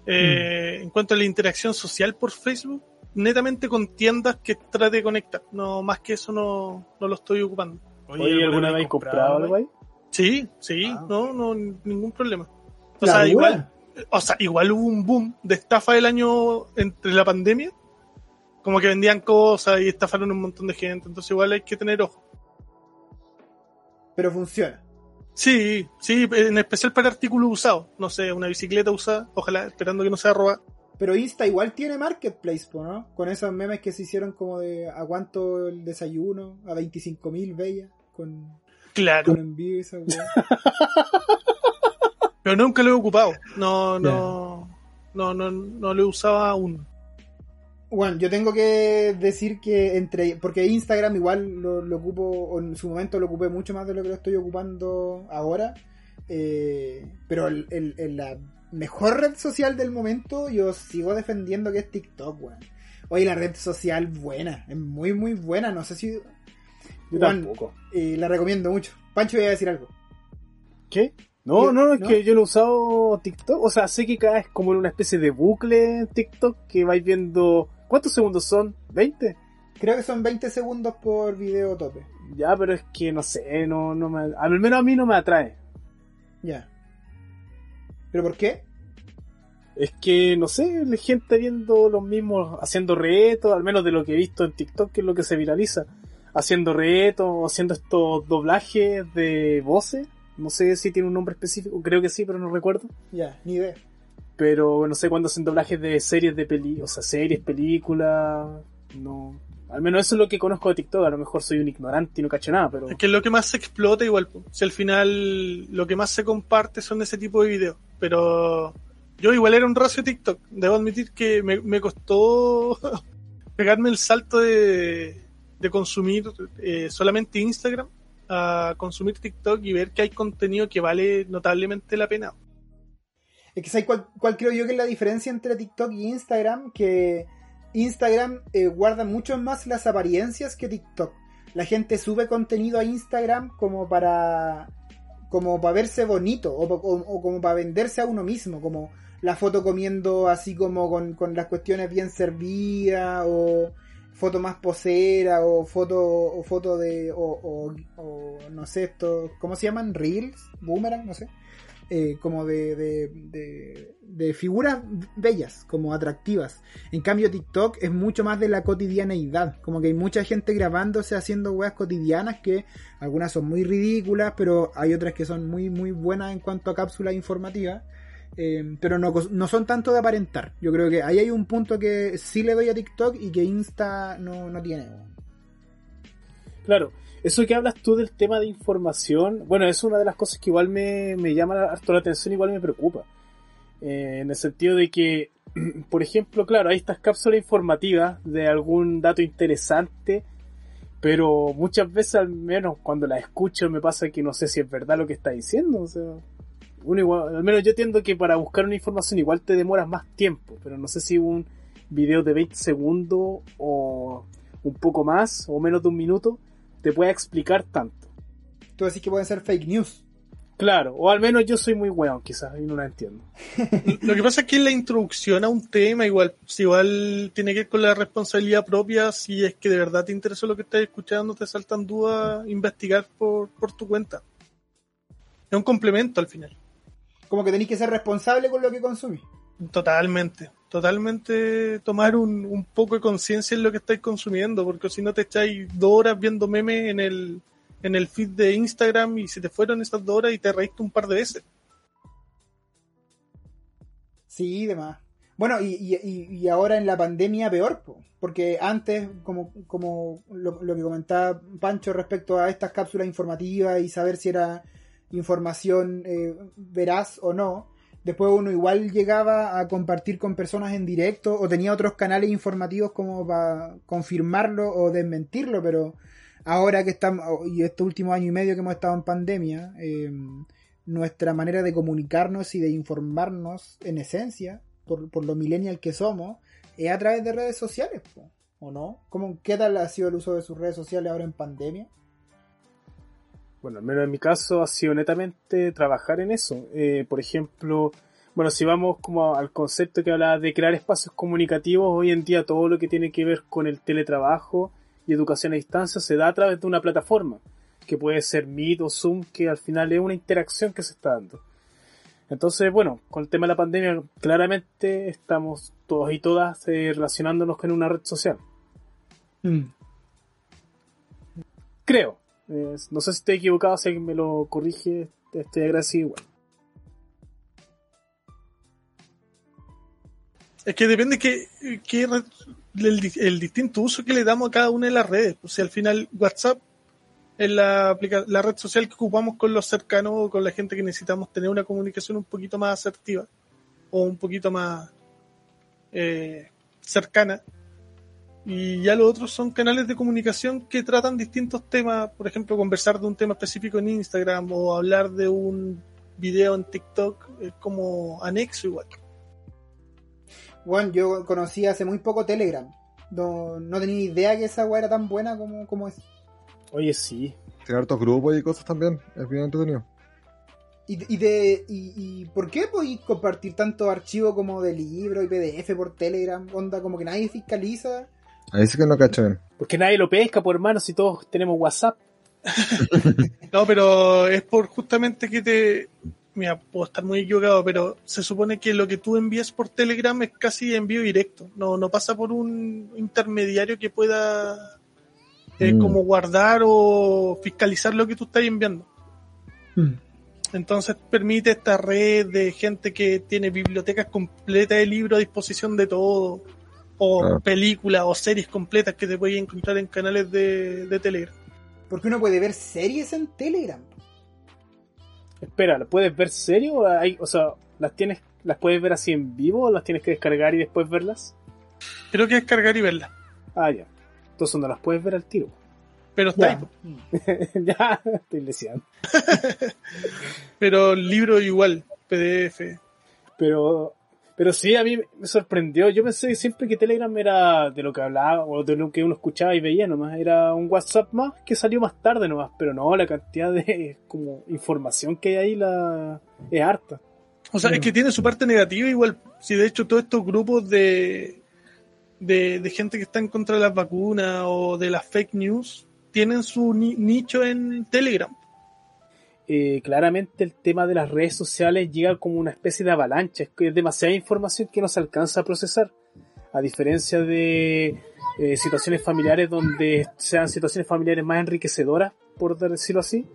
Eh, En cuanto a la interacción social por Facebook, netamente con tiendas que trate de conectar. No, más que eso no, no lo estoy ocupando. Oye, ¿alguna vez comprado algo ahí? Sí, sí, Ah. no, no, ningún problema. O sea, igual, o sea, igual hubo un boom de estafa el año entre la pandemia. Como que vendían cosas y estafaron un montón de gente. Entonces igual hay que tener ojo. Pero funciona. Sí, sí, en especial para artículos usados. No sé, una bicicleta usada, ojalá, esperando que no sea robada. Pero Insta igual tiene marketplace, ¿no? Con esos memes que se hicieron como de a cuánto el desayuno, a 25 mil bellas, con, Claro, con envío y esa [laughs] pero nunca lo he ocupado. No, no, no, no, no lo usaba aún. Bueno, yo tengo que decir que entre. Porque Instagram igual lo, lo ocupo, o en su momento lo ocupé mucho más de lo que lo estoy ocupando ahora. eh, pero el, el- el- la mejor red social del momento, yo sigo defendiendo que es TikTok, weón. Oye, la red social buena, es muy, muy buena. No sé si. Yo Juan, tampoco. eh, la recomiendo mucho. Pancho, voy a decir algo. ¿Qué? No, no, no, es ¿no? que yo no he usado TikTok. O sea, sé que caes como en una especie de bucle en TikTok que vais viendo. ¿Cuántos segundos son? ¿20? Creo que son 20 segundos por video tope. Ya, pero es que no sé, no, no me. Al menos a mí no me atrae. Ya. ¿Pero por qué? Es que, no sé, la gente viendo los mismos, haciendo retos, al menos de lo que he visto en TikTok, que es lo que se viraliza. Haciendo retos, haciendo estos doblajes de voces. No sé si tiene un nombre específico, creo que sí, pero no recuerdo. Ya, ni idea. Pero no sé cuándo hacen doblajes de series de peli, o sea, series, películas, no. Al menos eso es lo que conozco de TikTok, a lo mejor soy un ignorante y no cacho nada, pero... Es que es lo que más se explota igual. Si al final lo que más se comparte son ese tipo de videos. Pero yo igual era un racio TikTok. Debo admitir que me, me costó [laughs] pegarme el salto de, de consumir eh, solamente Instagram a consumir TikTok y ver que hay contenido que vale notablemente la pena. Es que ¿sabes cuál, creo yo que es la diferencia entre TikTok y Instagram? Que Instagram eh, guarda mucho más las apariencias que TikTok. La gente sube contenido a Instagram como para como para verse bonito o, o- como para venderse a uno mismo, como la foto comiendo así como con, con las cuestiones bien servidas o foto más posera o foto o foto de o, o- o no sé esto, ¿cómo se llaman? Reels, boomerang, no sé eh, como de, de, de, figuras bellas, como atractivas. En cambio, TikTok es mucho más de la cotidianeidad. Como que hay mucha gente grabándose haciendo weas cotidianas que algunas son muy ridículas, pero hay otras que son muy, muy buenas en cuanto a cápsulas informativas. Eh, pero no, no son tanto de aparentar. Yo creo que ahí hay un punto que sí le doy a TikTok y que Insta no, no tiene. Claro, eso que hablas tú del tema de información, bueno, es una de las cosas que igual me, me llama harto la atención, igual me preocupa. Eh, en el sentido de que, [clears throat] por ejemplo, claro, hay estas cápsulas informativas de algún dato interesante, pero muchas veces, al menos cuando las escucho, me pasa que no sé si es verdad lo que está diciendo. O sea, uno igual, al menos yo entiendo que para buscar una información igual te demoras más tiempo, pero no sé si un video de 20 segundos o un poco más o menos de un minuto te pueda explicar tanto. Tú decís que pueden ser fake news. Claro, o al menos yo soy muy weón, quizás, y no la entiendo. [laughs] Lo que pasa es que la introducción a un tema igual, si igual tiene que ver con la responsabilidad propia, si es que de verdad te interesa lo que estás escuchando, te saltan dudas, investigar por, por tu cuenta. Es un complemento al final. Como que tenéis que ser responsable con lo que consumís. Totalmente, totalmente tomar un, un poco de conciencia en lo que estáis consumiendo, porque si no te echáis dos horas viendo memes en el, en el feed de Instagram y se te fueron esas dos horas y te reíste un par de veces. Sí, demás. Bueno, y, y, y ahora en la pandemia peor, po, porque antes, como, como lo, lo, que comentaba Pancho respecto a estas cápsulas informativas y saber si era información eh, veraz o no, después uno igual llegaba a compartir con personas en directo o tenía otros canales informativos como para confirmarlo o desmentirlo, pero ahora que estamos, y este último año y medio que hemos estado en pandemia, eh, nuestra manera de comunicarnos y de informarnos en esencia, por, por lo millennial que somos, es a través de redes sociales, ¿o no? ¿Cómo, ¿Qué tal ha sido el uso de sus redes sociales ahora en pandemia? Bueno, al menos en mi caso ha sido netamente trabajar en eso. Eh, por ejemplo, bueno, si vamos como al concepto que hablaba de crear espacios comunicativos, hoy en día todo lo que tiene que ver con el teletrabajo y educación a distancia se da a través de una plataforma, que puede ser Meet o Zoom, que al final es una interacción que se está dando. Entonces, bueno, con el tema de la pandemia, claramente estamos todos y todas eh, relacionándonos con una red social. Mm. Creo. Eh, no sé si estoy equivocado, si alguien me lo corrige, estoy agradecido igual. Es que depende que, que el, distinto uso que le damos a cada una de las redes. O sea, al final WhatsApp es la, la red social que ocupamos con los cercanos o con la gente que necesitamos tener una comunicación un poquito más asertiva o un poquito más eh, cercana. Y ya los otros son canales de comunicación que tratan distintos temas, por ejemplo, conversar de un tema específico en Instagram o hablar de un video en TikTok, es como anexo igual. Bueno, yo conocí hace muy poco Telegram. No, no tenía idea que esa weá era tan buena como, como es. Oye, sí. Tiene hartos grupos y cosas también. Es bien entretenido. ¿Y, y, de, y, y por qué podéis compartir tanto archivo como de libro y PDF por Telegram? Onda, como que nadie fiscaliza. Ahí sí que no cacho Porque nadie lo pesca, por hermano, si todos tenemos WhatsApp. [laughs] no, pero es por justamente que te. Mira, puedo estar muy equivocado, pero se supone que lo que tú envías por Telegram es casi envío directo. No, no pasa por un intermediario que pueda eh, mm. como guardar o fiscalizar lo que tú estás enviando. Mm. Entonces permite esta red de gente que tiene bibliotecas completas de libros a disposición de todo, o ah. películas o series completas que te puedes encontrar en canales de, de Telegram. Porque uno puede ver series en Telegram. Espera, ¿lo puedes ver serio? O, hay, o sea, ¿las tienes, las puedes ver así en vivo o las tienes que descargar y después verlas? Creo que descargar y verlas. Ah, ya. Entonces no las puedes ver al tiro. Pero está ahí. [laughs] ya, estoy leseando. [laughs] Pero el libro igual, PDF. Pero, pero sí, a mí me sorprendió. Yo pensé siempre que Telegram era de lo que hablaba o de lo que uno escuchaba y veía nomás. Era un WhatsApp más que salió más tarde nomás. Pero no, la cantidad de [laughs] como información que hay ahí la es harta. O sea, es que tiene su parte negativa igual. Si de hecho todos estos grupos de, de, de gente que está en contra de las vacunas o de las fake news tienen su ni nicho en Telegram. Eh, claramente el tema de las redes sociales llega como una especie de avalancha, es demasiada información que no se alcanza a procesar, a diferencia de eh, situaciones familiares donde sean situaciones familiares más enriquecedoras, por decirlo así,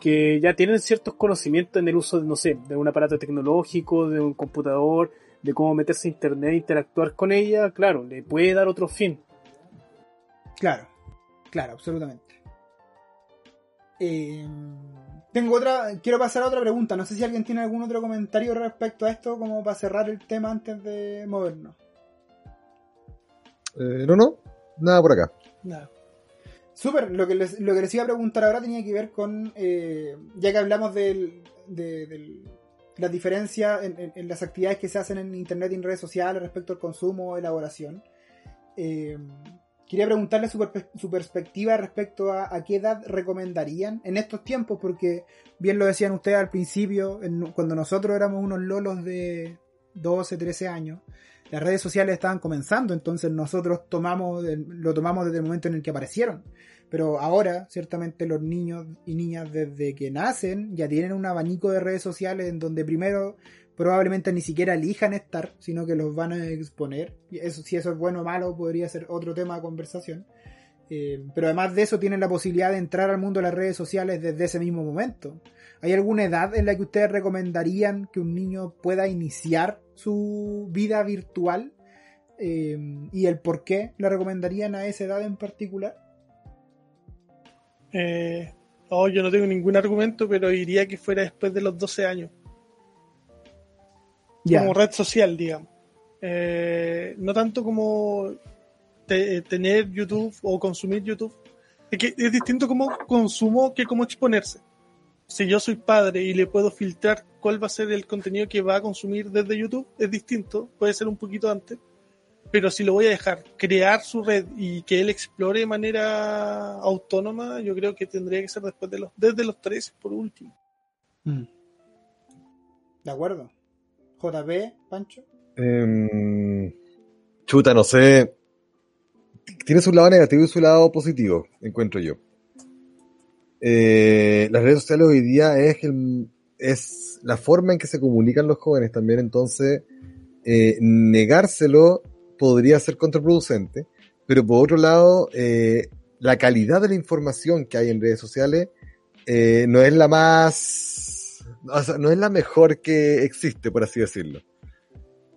que ya tienen ciertos conocimientos en el uso, no sé, de un aparato tecnológico, de un computador, de cómo meterse a internet, interactuar con ella, claro, le puede dar otro fin. Claro, claro, absolutamente. Eh, tengo otra, quiero pasar a otra pregunta. No sé si alguien tiene algún otro comentario respecto a esto, como para cerrar el tema antes de movernos. Eh, no, no, nada por acá. Nada. Súper, lo, que les, lo que les iba a preguntar ahora tenía que ver con, eh, ya que hablamos del, de, del- las diferencias en, en- en las actividades que se hacen en Internet y en redes sociales respecto al consumo o elaboración. eh, quería preguntarle su, perspectiva respecto a, a qué edad recomendarían en estos tiempos, porque bien lo decían ustedes al principio, en- cuando nosotros éramos unos lolos de 12, 13 años, las redes sociales estaban comenzando, entonces nosotros tomamos lo tomamos desde el momento en el que aparecieron. Pero ahora, ciertamente, los niños y niñas desde que nacen ya tienen un abanico de redes sociales en donde primero probablemente ni siquiera elijan estar, sino que los van a exponer. Y eso, si eso es bueno o malo, podría ser otro tema de conversación. Eh, pero además de eso, tienen la posibilidad de entrar al mundo de las redes sociales desde ese mismo momento. ¿Hay alguna edad en la que ustedes recomendarían que un niño pueda iniciar su vida virtual? Eh, ¿Y el por qué le recomendarían a esa edad en particular? Oh, yo no tengo ningún argumento, pero diría que fuera después de los 12 años. Como red social, digamos. Eh, no tanto como te- tener YouTube o consumir YouTube. Es que es distinto como consumo que como exponerse. Si yo soy padre y le puedo filtrar cuál va a ser el contenido que va a consumir desde YouTube, es distinto, puede ser un poquito antes. Pero si lo voy a dejar crear su red y que él explore de manera autónoma, yo creo que tendría que ser después de los, desde los 13 por último. De acuerdo. JB, Pancho. Em, chuta, no sé. Tiene su lado negativo y su lado positivo, encuentro yo. Eh, las redes sociales hoy día es, el- es la forma en que se comunican los jóvenes también, entonces eh, negárselo podría ser contraproducente, pero por otro lado, eh, la calidad de la información que hay en redes sociales no es la más, o sea, no es la mejor que existe, por así decirlo.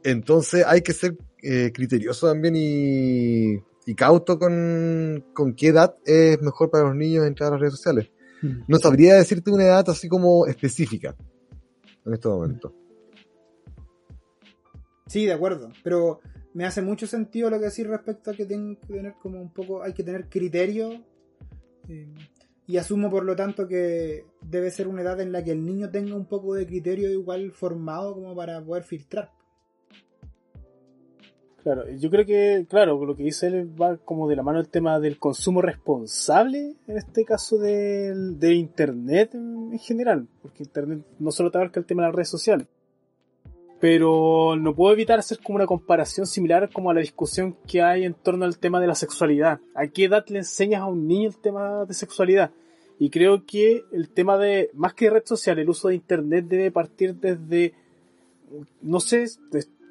Entonces hay que ser eh, criterioso también y, y cauto con, con qué edad es mejor para los niños entrar a las redes sociales. No sabría decirte una edad así como específica en este momento. Sí, de acuerdo. Pero me hace mucho sentido lo que decís respecto a que tienen que tener como un poco, hay que tener criterio. eh, y asumo por lo tanto que debe ser una edad en la que el niño tenga un poco de criterio igual formado como para poder filtrar. Claro, yo creo que, claro, lo que dice él va como de la mano el tema del consumo responsable, en este caso del- de, Internet en, en general, porque Internet no solo te abarca el tema de las redes sociales. Pero no puedo evitar hacer como una comparación similar como a la discusión que hay en torno al tema de la sexualidad. ¿A qué edad le enseñas a un niño el tema de sexualidad? Y creo que el tema de, más que red social, el uso de Internet debe partir desde, no sé,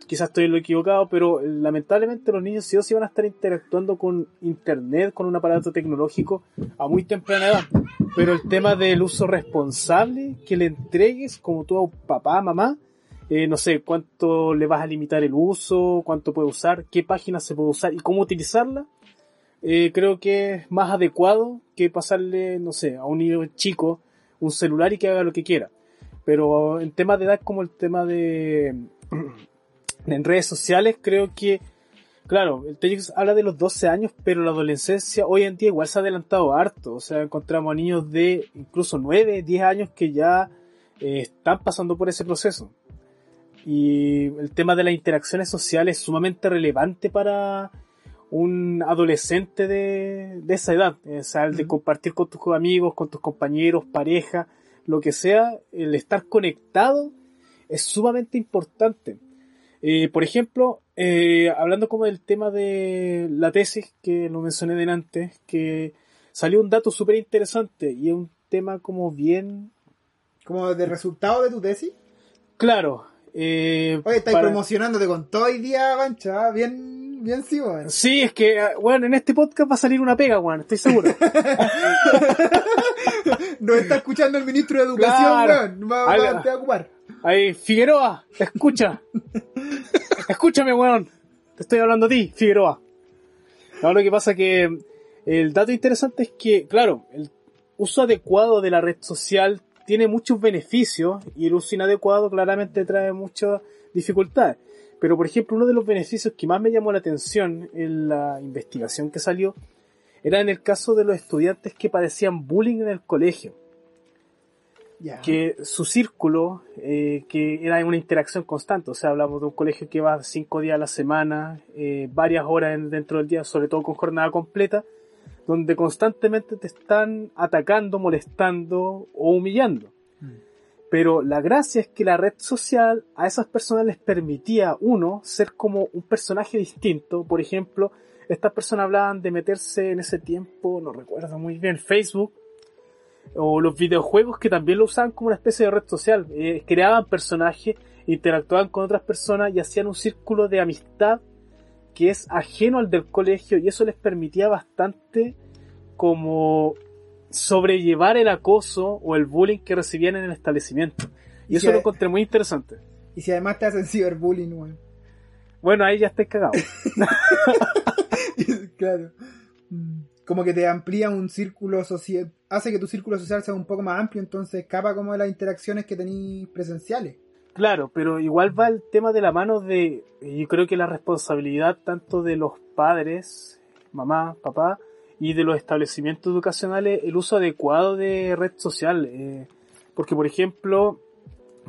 quizás estoy en lo equivocado, pero lamentablemente los niños sí o sí van a estar interactuando con internet, con un aparato tecnológico a muy temprana edad. Pero el tema del uso responsable que le entregues, como a papá, mamá, eh, no sé cuánto le vas a limitar el uso, cuánto puede usar, qué páginas se puede usar y cómo utilizarla, eh, creo que es más adecuado que pasarle, no sé, a un niño chico un celular y que haga lo que quiera. Pero en temas de edad como el tema de [clears throat] en redes sociales creo que claro, el TEDx habla de los 12 años, pero la adolescencia hoy en día igual se ha adelantado harto, o sea, encontramos a niños de incluso 9, 10 años que ya eh, están pasando por ese proceso. Y el tema de las interacciones sociales es sumamente relevante para un adolescente de, de esa edad, o sea, el de compartir con tus amigos, con tus compañeros, pareja, lo que sea, el estar conectado es sumamente importante. Eh, por ejemplo, eh, hablando como del tema de la tesis que lo mencioné delante, que salió un dato súper interesante y es un tema como bien como de resultado de tu tesis. Claro. Eh, Oye, estáis para- promocionándote con todo hoy día, Pancha, bien, bien sí, weón. Sí, es que, ah, bueno, en este podcast va a salir una pega, weón, estoy seguro. [laughs] Nos está escuchando el ministro de Educación, Claro. weón. Va, va- te va a ocupar. Ahí, Figueroa, escucha. [laughs] Escúchame, weón. Te estoy hablando a ti, Figueroa. No, lo que pasa que el dato interesante es que, claro, el uso adecuado de la red social tiene muchos beneficios y el uso inadecuado claramente trae muchas dificultades. Pero, por ejemplo, uno de los beneficios que más me llamó la atención en la investigación que salió era en el caso de los estudiantes que padecían bullying en el colegio. Que su círculo, eh, que era una interacción constante, o sea, hablamos de un colegio que va cinco días a la semana, eh, varias horas en- dentro del día, sobre todo con jornada completa, donde constantemente te están atacando, molestando o humillando. Mm. Pero la gracia es que la red social a esas personas les permitía, uno, ser como un personaje distinto. Por ejemplo, estas personas hablaban de meterse en ese tiempo, no recuerdo muy bien, Facebook, o los videojuegos que también lo usaban como una especie de red social. Eh, creaban personajes, interactuaban con otras personas y hacían un círculo de amistad que es ajeno al del colegio y eso les permitía bastante como sobrellevar el acoso o el bullying que recibían en el establecimiento. Y Y eso si- lo encontré muy interesante. Y si además te hacen ciberbullying, weón. Bueno, ahí ya estáis cagados. [laughs] claro. Mm. Como que te amplía un círculo social, hace que tu círculo social sea un poco más amplio, entonces escapa como de las interacciones que tenéis presenciales. Claro, pero igual va el tema de la mano de, yo creo que la responsabilidad tanto de los padres, mamá, papá, y de los establecimientos educacionales, el uso adecuado de red social. eh, porque, por ejemplo,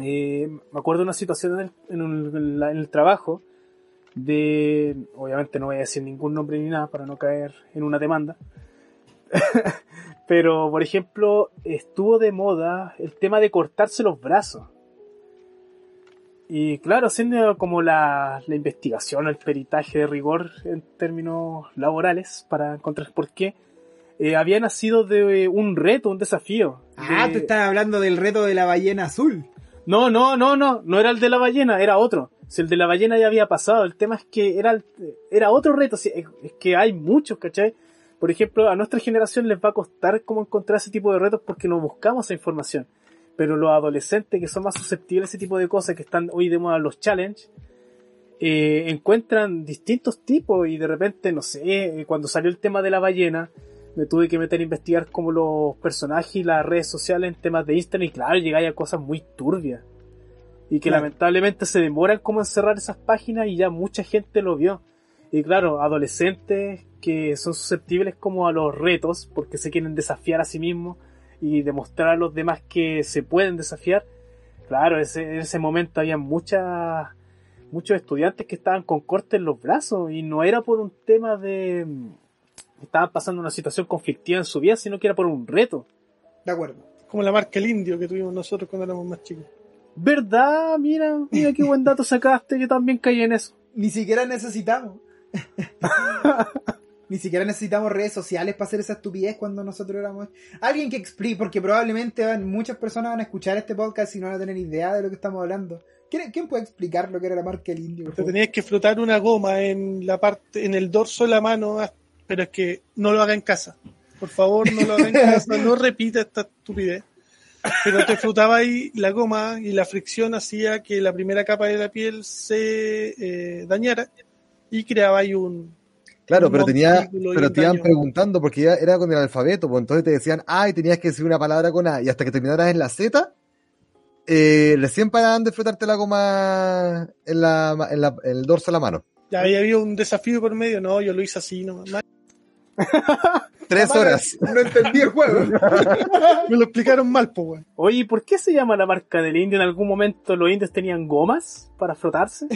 eh, me acuerdo de una situación en el, en un- en el trabajo, de, obviamente no voy a decir ningún nombre ni nada para no caer en una demanda, [laughs] pero, por ejemplo, estuvo de moda el tema de cortarse los brazos. Y claro, haciendo como la, la investigación, el peritaje de rigor en términos laborales para encontrar por qué, eh, había nacido de un reto, un desafío. Ah, de- tú estás hablando del reto de la ballena azul. No, no, no, no, no era el de la ballena, era otro. Si el de la ballena ya había pasado, el tema es que era, el- era otro reto, si- es, es que hay muchos, ¿cachai? Por ejemplo, a nuestra generación les va a costar como encontrar ese tipo de retos porque no buscamos esa información. Pero los adolescentes que son más susceptibles a ese tipo de cosas que están hoy de moda los challenge, eh, encuentran distintos tipos y de repente, no sé, eh, cuando salió el tema de la ballena, me tuve que meter a investigar como los personajes y las redes sociales en temas de Instagram y claro, llegáis a cosas muy turbias. Y que Claro. lamentablemente se demoran como en cerrar esas páginas y ya mucha gente lo vio. Y claro, adolescentes que son susceptibles como a los retos porque se quieren desafiar a sí mismos y demostrar a los demás que se pueden desafiar. Claro, ese, en ese momento había muchas muchos estudiantes que estaban con cortes en los brazos y no era por un tema de que estaban pasando una situación conflictiva en su vida, sino que era por un reto. De acuerdo. Como la marca El Indio que tuvimos nosotros cuando éramos más chicos. ¿Verdad? Mira, mira qué buen dato sacaste, yo también caí en eso. Ni siquiera necesitamos. [laughs] Ni siquiera necesitamos redes sociales para hacer esa estupidez cuando nosotros éramos. Alguien que explique, porque probablemente van- muchas personas van a escuchar este podcast y no van a tener idea de lo que estamos hablando. ¿Quién, quién puede explicar lo que era la marca El Indio? Te tenías que frotar una goma en la parte, en el dorso de la mano, ah, pero es que no lo haga en casa. Por favor, no lo haga en casa, no [laughs] repita esta estupidez. Pero te frotaba ahí la goma y la fricción hacía que la primera capa de la piel se eh, dañara y creaba ahí un, Claro, pero tenía, y pero te iban preguntando porque ya era con el alfabeto, pues entonces te decían, ay, tenías que decir una palabra con A, y hasta que terminaras en la Z, eh, recién paraban de frotarte la goma en, la, en, la- en el dorso de la mano. Ya había habido un desafío por medio, no, yo lo hice así, no, [laughs] Tres horas. [laughs] No entendí el juego. [laughs] me lo explicaron mal, pues, weón. Oye, ¿y ¿por qué se llama la marca del indio? ¿En algún momento los indios tenían gomas para frotarse?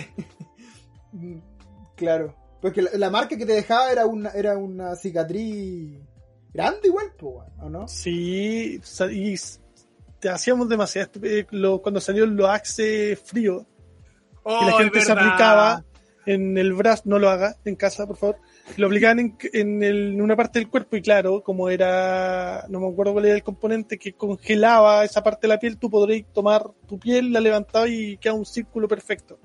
Claro. Porque la, la marca que te dejaba era una, era una cicatriz grande igual, po, ¿o no? Sí, y te hacíamos demasiado, eh, lo- cuando salió el Loaxe frío, que la gente se aplicaba en el brazo, no lo haga en casa, por favor, lo aplicaban en, en, el- en una parte del cuerpo y claro, como era, no me acuerdo cuál era el componente que congelaba esa parte de la piel, tú podrías tomar tu piel, la levantabas y queda un círculo perfecto.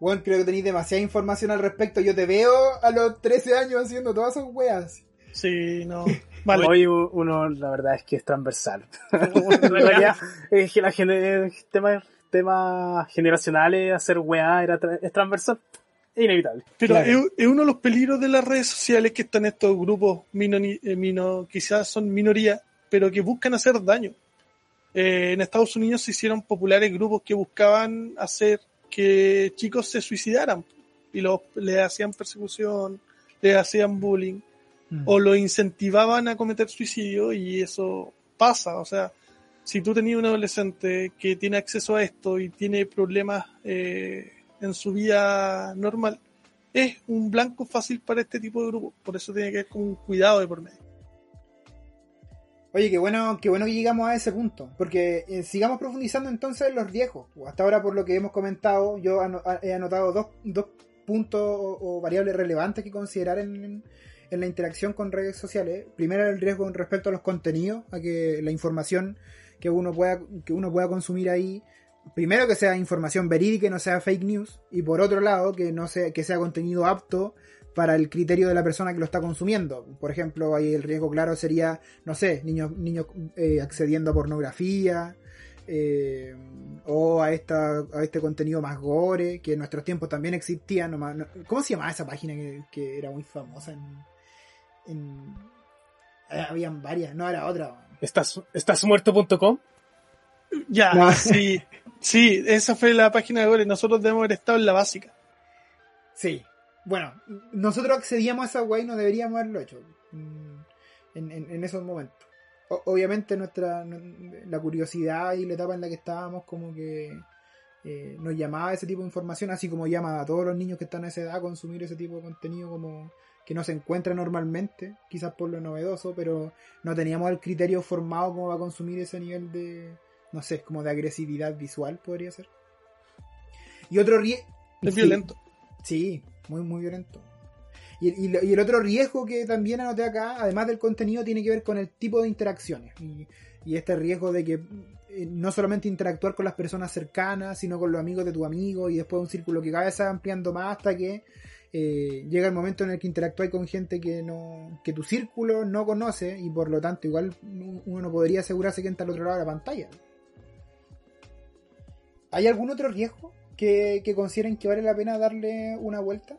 Bueno, creo que tenéis demasiada información al respecto. Yo te veo a los 13 años haciendo todas esas weas. Sí, no. [laughs] Vale. Hoy uno, la verdad es que es transversal. [laughs] [laughs] en realidad, es que la gente, temas, temas generacionales, hacer weá era tra- es transversal. Es inevitable. Pero Claro. es, es uno de los peligros de las redes sociales que están estos grupos eh, mino- quizás son minorías, pero que buscan hacer daño. Eh, en Estados Unidos se hicieron populares grupos que buscaban hacer que chicos se suicidaran y los, les hacían persecución, les hacían bullying o lo incentivaban a cometer suicidio y eso pasa. O sea, si tú tenías un adolescente que tiene acceso a esto y tiene problemas eh, en su vida normal, es un blanco fácil para este tipo de grupos. Por eso tiene que haber como un cuidado de por medio. Oye, qué bueno, qué bueno que llegamos a ese punto, porque eh, sigamos profundizando entonces en los riesgos. Hasta ahora, por lo que hemos comentado, yo he anotado dos, dos puntos o, o variables relevantes que considerar en, en la interacción con redes sociales. Primero, el riesgo con respecto a los contenidos, a que la información que uno pueda, que uno pueda consumir ahí, primero que sea información verídica y no sea fake news, y por otro lado, que no sea, que sea contenido apto para el criterio de la persona que lo está consumiendo. Por ejemplo, ahí el riesgo claro sería, no sé, niños, niños eh, accediendo a pornografía, eh, o a, esta, a este contenido más gore, que en nuestros tiempos también existía. No, ¿Cómo se llamaba esa página que, que era muy famosa en... en- eh, habían varias, no era otra. ¿Estás, ¿Estásmuerto.com? Ya, No. [laughs] sí, sí, esa fue la página de Gore. Nosotros debemos haber estado en la básica. Sí. Bueno, nosotros accedíamos a esa wey y no deberíamos haberlo hecho mm, en, en- en esos momentos. O- obviamente nuestra la curiosidad y la etapa en la que estábamos como que eh, nos llamaba ese tipo de información, así como llama a todos los niños que están a esa edad a consumir ese tipo de contenido como que no se encuentra normalmente, quizás por lo novedoso, pero no teníamos el criterio formado como para consumir ese nivel de, no sé, como de agresividad visual podría ser. Y otro rie Es Sí. violento. Sí, muy, muy violento. Y, el otro riesgo que también anoté acá, además del contenido, tiene que ver con el tipo de interacciones. Y, y este riesgo de que eh, no solamente interactuar con las personas cercanas, sino con los amigos de tu amigo, y después un círculo que cada vez se va ampliando más hasta que eh, llega el momento en el que interactúas con gente que no que tu círculo no conoce y por lo tanto igual uno no podría asegurarse que está al otro lado de la pantalla. ¿Hay algún otro riesgo que, consideren que vale la pena darle una vuelta?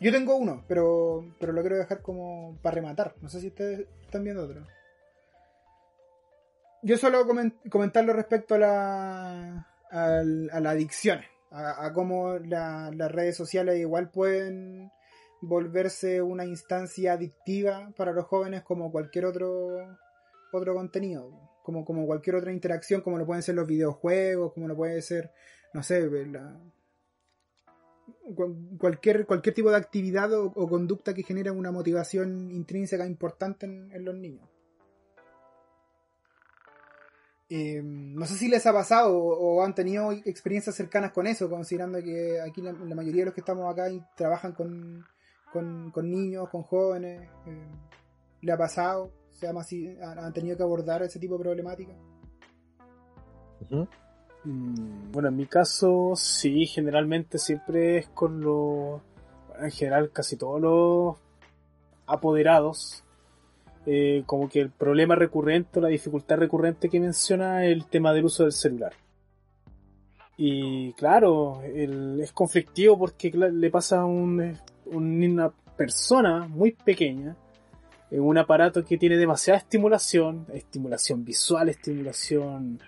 Yo tengo uno, pero, pero lo quiero dejar como para rematar. No sé si ustedes están viendo otro. Yo solo comen- comentarlo respecto a la, a la adicción, a, a cómo la- las redes sociales igual pueden volverse una instancia adictiva para los jóvenes como cualquier otro otro contenido, como, como cualquier otra interacción, como lo pueden ser los videojuegos, como lo puede ser, no sé, la- cual- cualquier, cualquier tipo de actividad o, conducta que genera una motivación intrínseca importante en, los niños. Eh, no sé si les ha pasado o, han tenido experiencias cercanas con eso, considerando que aquí la, mayoría de los que estamos acá trabajan con, con, con niños, con jóvenes. eh, ¿Le ha pasado? ¿Se ha masi- han, han tenido que abordar ese tipo de problemática? Mm, Bueno, en mi caso, sí, generalmente siempre es con los. En general, casi todos los apoderados. eh, como que el problema recurrente o la dificultad recurrente que menciona es el tema del uso del celular. Y claro, el- es conflictivo porque le pasa a un- una persona muy pequeña en un aparato que tiene demasiada estimulación, estimulación visual, estimulación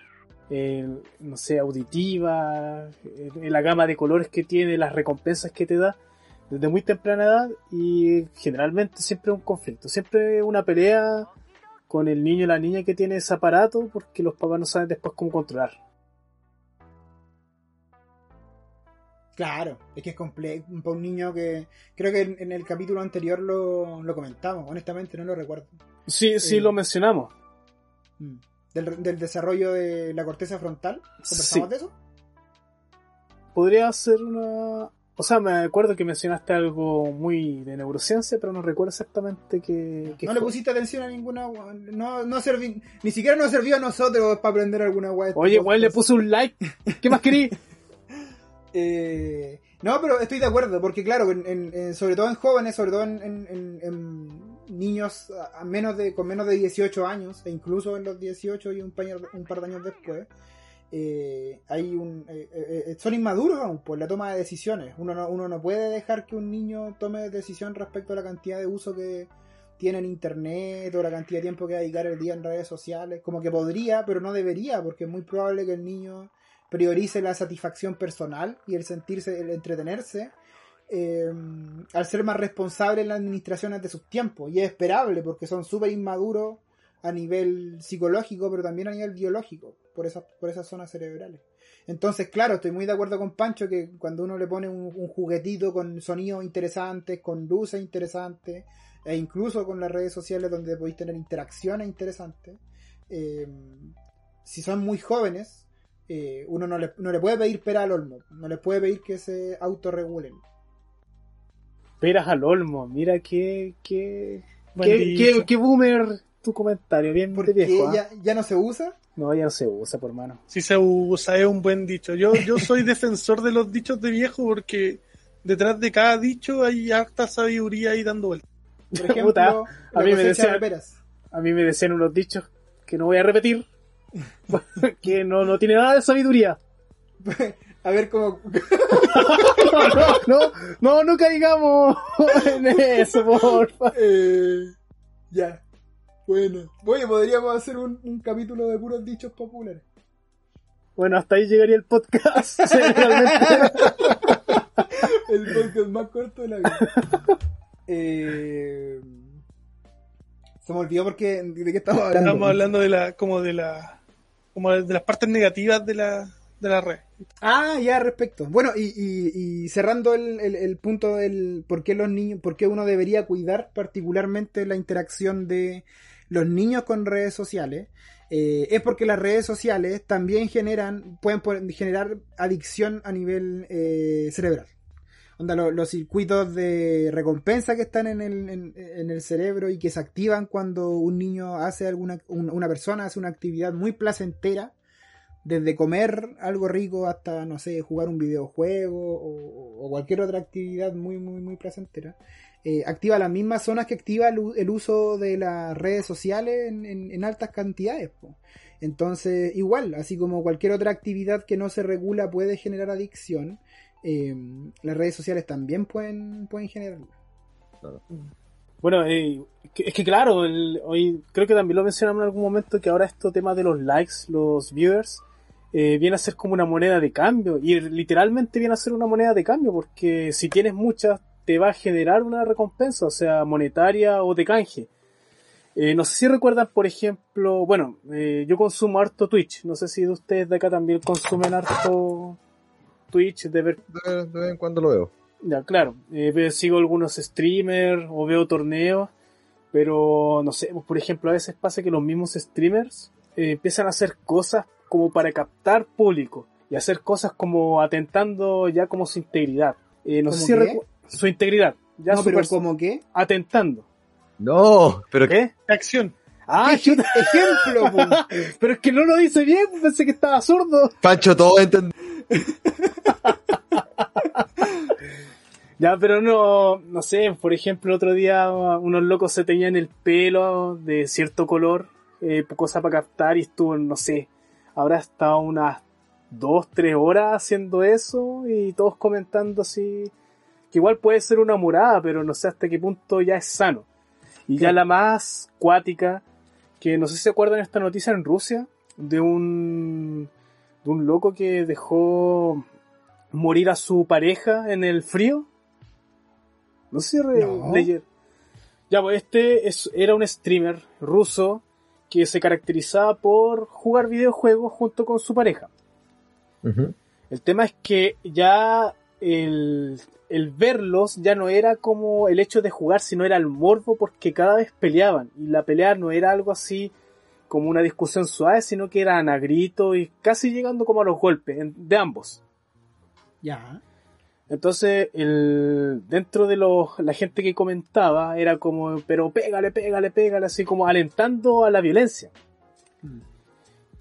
eh, no sé, auditiva, eh, la gama de colores que tiene, las recompensas que te da desde muy temprana edad y generalmente siempre un conflicto, siempre una pelea con el niño o la niña que tiene ese aparato porque los papás no saben después cómo controlar. Claro, es que es complejo para un niño que creo que en, en el capítulo anterior lo, lo comentamos, honestamente no lo recuerdo. Sí, sí Eh. lo mencionamos. Mm. Del, del desarrollo de la corteza frontal, Sí. ¿conversamos de eso? podría ser una... O sea, me acuerdo que mencionaste algo muy de neurociencia, pero no recuerdo exactamente qué... qué No le pusiste atención a ninguna. No, no serví, ni siquiera nos sirvió a nosotros para aprender alguna de este Oye, igual le puse un like. ¿Qué más querí? [laughs] Eh, no, pero estoy de acuerdo, porque claro, sobre todo en jóvenes, sobre todo en, niños de, con menos de 18 años, e incluso en los 18 y un, paño- un par de años después, eh, hay un, eh, eh, eh, son inmaduros aún por la toma de decisiones. Uno no, uno no puede dejar que un niño tome decisión respecto a la cantidad de uso que tiene en internet o la cantidad de tiempo que va a dedicar el día en redes sociales. Como que podría, pero no debería, porque es muy probable que el niño priorice la satisfacción personal y el sentirse, el entretenerse, eh, al ser más responsable en las administraciones de sus tiempos. Y es esperable porque son súper inmaduros a nivel psicológico, pero también a nivel biológico, por esas, por esas zonas cerebrales. Entonces, claro, estoy muy de acuerdo con Pancho que cuando uno le pone un, juguetito con sonidos interesantes, con luces interesantes, e incluso con las redes sociales donde podéis tener interacciones interesantes, eh, si son muy jóvenes, eh, uno no le, no le puede pedir pera al olmo, no les puede pedir que se autorregulen. Peras al olmo, mira qué, qué, qué, qué, qué boomer tu comentario, bien Porque viejo. ¿ah? ya, ya no se usa. No, ya no se usa, por mano. Si se usa, es un buen dicho. Yo, yo soy defensor de los dichos de viejo porque detrás de cada dicho hay harta sabiduría ahí dando vueltas. Por [laughs] ejemplo, a mí me decían- de peras. A mí me decían unos dichos que no voy a repetir, que no, no tiene nada de sabiduría. [laughs] A ver cómo. [laughs] No, no, no, no, no caigamos en eso, porfa. Eh, ya. Bueno. Oye, podríamos hacer un, un capítulo de puros dichos populares. Bueno, hasta ahí llegaría el podcast. [laughs] El podcast más corto de la vida. Eh, se me olvidó porque de qué estamos hablando. Estamos hablando de la, como de la, como de las partes negativas de la, de la red. Ah, ya, respecto. Bueno, y, y- cerrando el, el- punto del por qué los niños, por qué uno debería cuidar particularmente la interacción de los niños con redes sociales, eh, es porque las redes sociales también generan, pueden generar adicción a nivel eh, cerebral. Onda, lo- los circuitos de recompensa que están en el, en, el cerebro y que se activan cuando un niño hace alguna, un- una persona hace una actividad muy placentera, desde comer algo rico hasta, no sé, jugar un videojuego o, cualquier otra actividad muy, muy, muy placentera, eh, activa las mismas zonas que activa el, uso de las redes sociales en altas cantidades. po. Entonces, igual, así como cualquier otra actividad que no se regula puede generar adicción, eh, las redes sociales también pueden, pueden generarla. Bueno, eh, que- es que claro, el- hoy creo que también lo mencionamos en algún momento que ahora esto tema de los likes, los viewers, eh, viene a ser como una moneda de cambio y literalmente viene a ser una moneda de cambio porque si tienes muchas te va a generar una recompensa, o sea, monetaria o de canje. Eh, no sé si recuerdan, por ejemplo, bueno, eh, yo consumo harto Twitch, no sé si de ustedes de acá también consumen harto Twitch, de ver De, de vez en cuando lo veo. ya, claro. Eh, sigo algunos streamers o veo torneos, pero no sé, por ejemplo, a veces pasa que los mismos streamers eh, empiezan a hacer cosas como para captar público y hacer cosas como atentando ya como su integridad. Eh, no sé ¿Cómo si qué? su integridad, ya no, su pero como que... atentando. No, pero ¿Qué? Acción. Ah, ¿Qué [laughs] ejemplo, pero es que no lo dice bien, pensé que estaba zurdo. Pancho, todo entendido. [laughs] Ya, pero no, no sé, por ejemplo, otro día unos locos se tenían el pelo de cierto color, eh, cosa para captar y estuvo, no sé, habrá estado unas dos, tres horas haciendo eso y todos comentando así, que igual puede ser una murada, pero no sé hasta qué punto ya es sano. Y ya la más cuática, que no sé si se acuerdan esta noticia en Rusia, de un, de un loco que dejó morir a su pareja en el frío. No sé No. leye- Ya, pues este es, era un streamer ruso que se caracterizaba por jugar videojuegos junto con su pareja. El tema es que ya el, el verlos ya no era como el hecho de jugar, sino era el morbo porque cada vez peleaban. Y la pelea no era algo así como una discusión suave, sino que eran a grito y casi llegando como a los golpes de ambos. Ya. Entonces, el, dentro de los, la gente que comentaba era como, pero pégale, pégale, pégale, así como alentando a la violencia. Mm.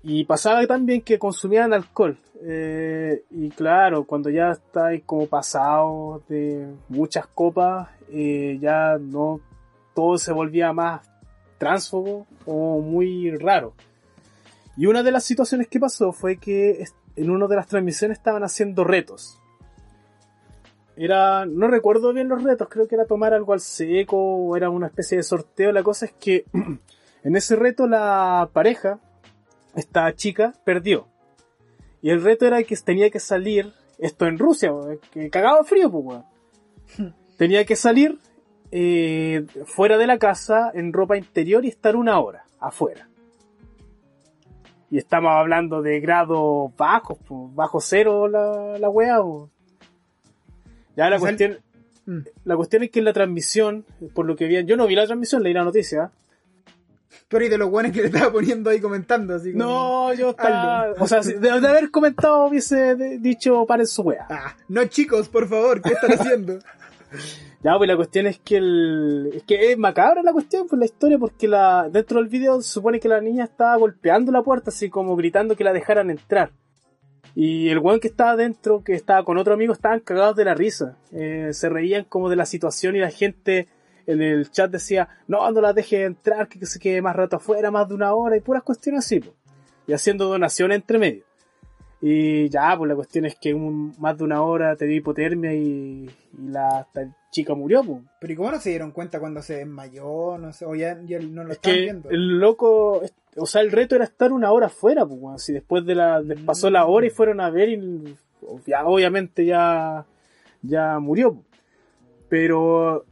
Y pasaba también que consumían alcohol. Eh, y claro, cuando ya estáis como pasado de muchas copas, eh, ya no todo se volvía más tránsfogo o muy raro. Y una de las situaciones que pasó fue que en una de las transmisiones estaban haciendo retos. Era, no recuerdo bien los retos, creo que era tomar algo al seco o era una especie de sorteo. La cosa es que [clears throat] en ese reto la pareja, esta chica, perdió. Y el reto era que tenía que salir, esto en Rusia, que cagaba frío, pues, weón. [laughs] Tenía que salir eh, fuera de la casa en ropa interior y estar una hora afuera. Y estamos hablando de grados bajos, pues, bajo cero la, la weá. pues. Ya la cuestión, Mm. la cuestión es que en la transmisión, por lo que vi, yo no vi la transmisión, leí la noticia. Tú eres de los buenos que le estaba poniendo ahí comentando, así como... No, yo estaba, o sea, de, de haber comentado hubiese dicho paren su weá. Ah, no chicos, por favor, ¿qué están haciendo? [laughs] Ya, pues la cuestión es que el, es que es macabra la cuestión, pues la historia, porque la, dentro del video se supone que la niña estaba golpeando la puerta, así como gritando que la dejaran entrar. Y el weón que estaba dentro, que estaba con otro amigo, estaban cagados de la risa. Eh, se reían como de la situación y la gente en el chat decía, no, no la deje entrar, que se quede más rato afuera, más de una hora, y puras cuestiones así, pues. Y haciendo donaciones entre medio. Y ya, pues la cuestión es que más de una hora te dio hipotermia y, y la chica murió, pues. Pero ¿y cómo no se dieron cuenta cuando se desmayó? No sé, o ya, ya no lo Es estaban que viendo. el loco, o sea, el reto era estar una hora afuera, pues, si después de la, pasó la hora y fueron a ver y ya, obviamente ya, ya murió. Pero,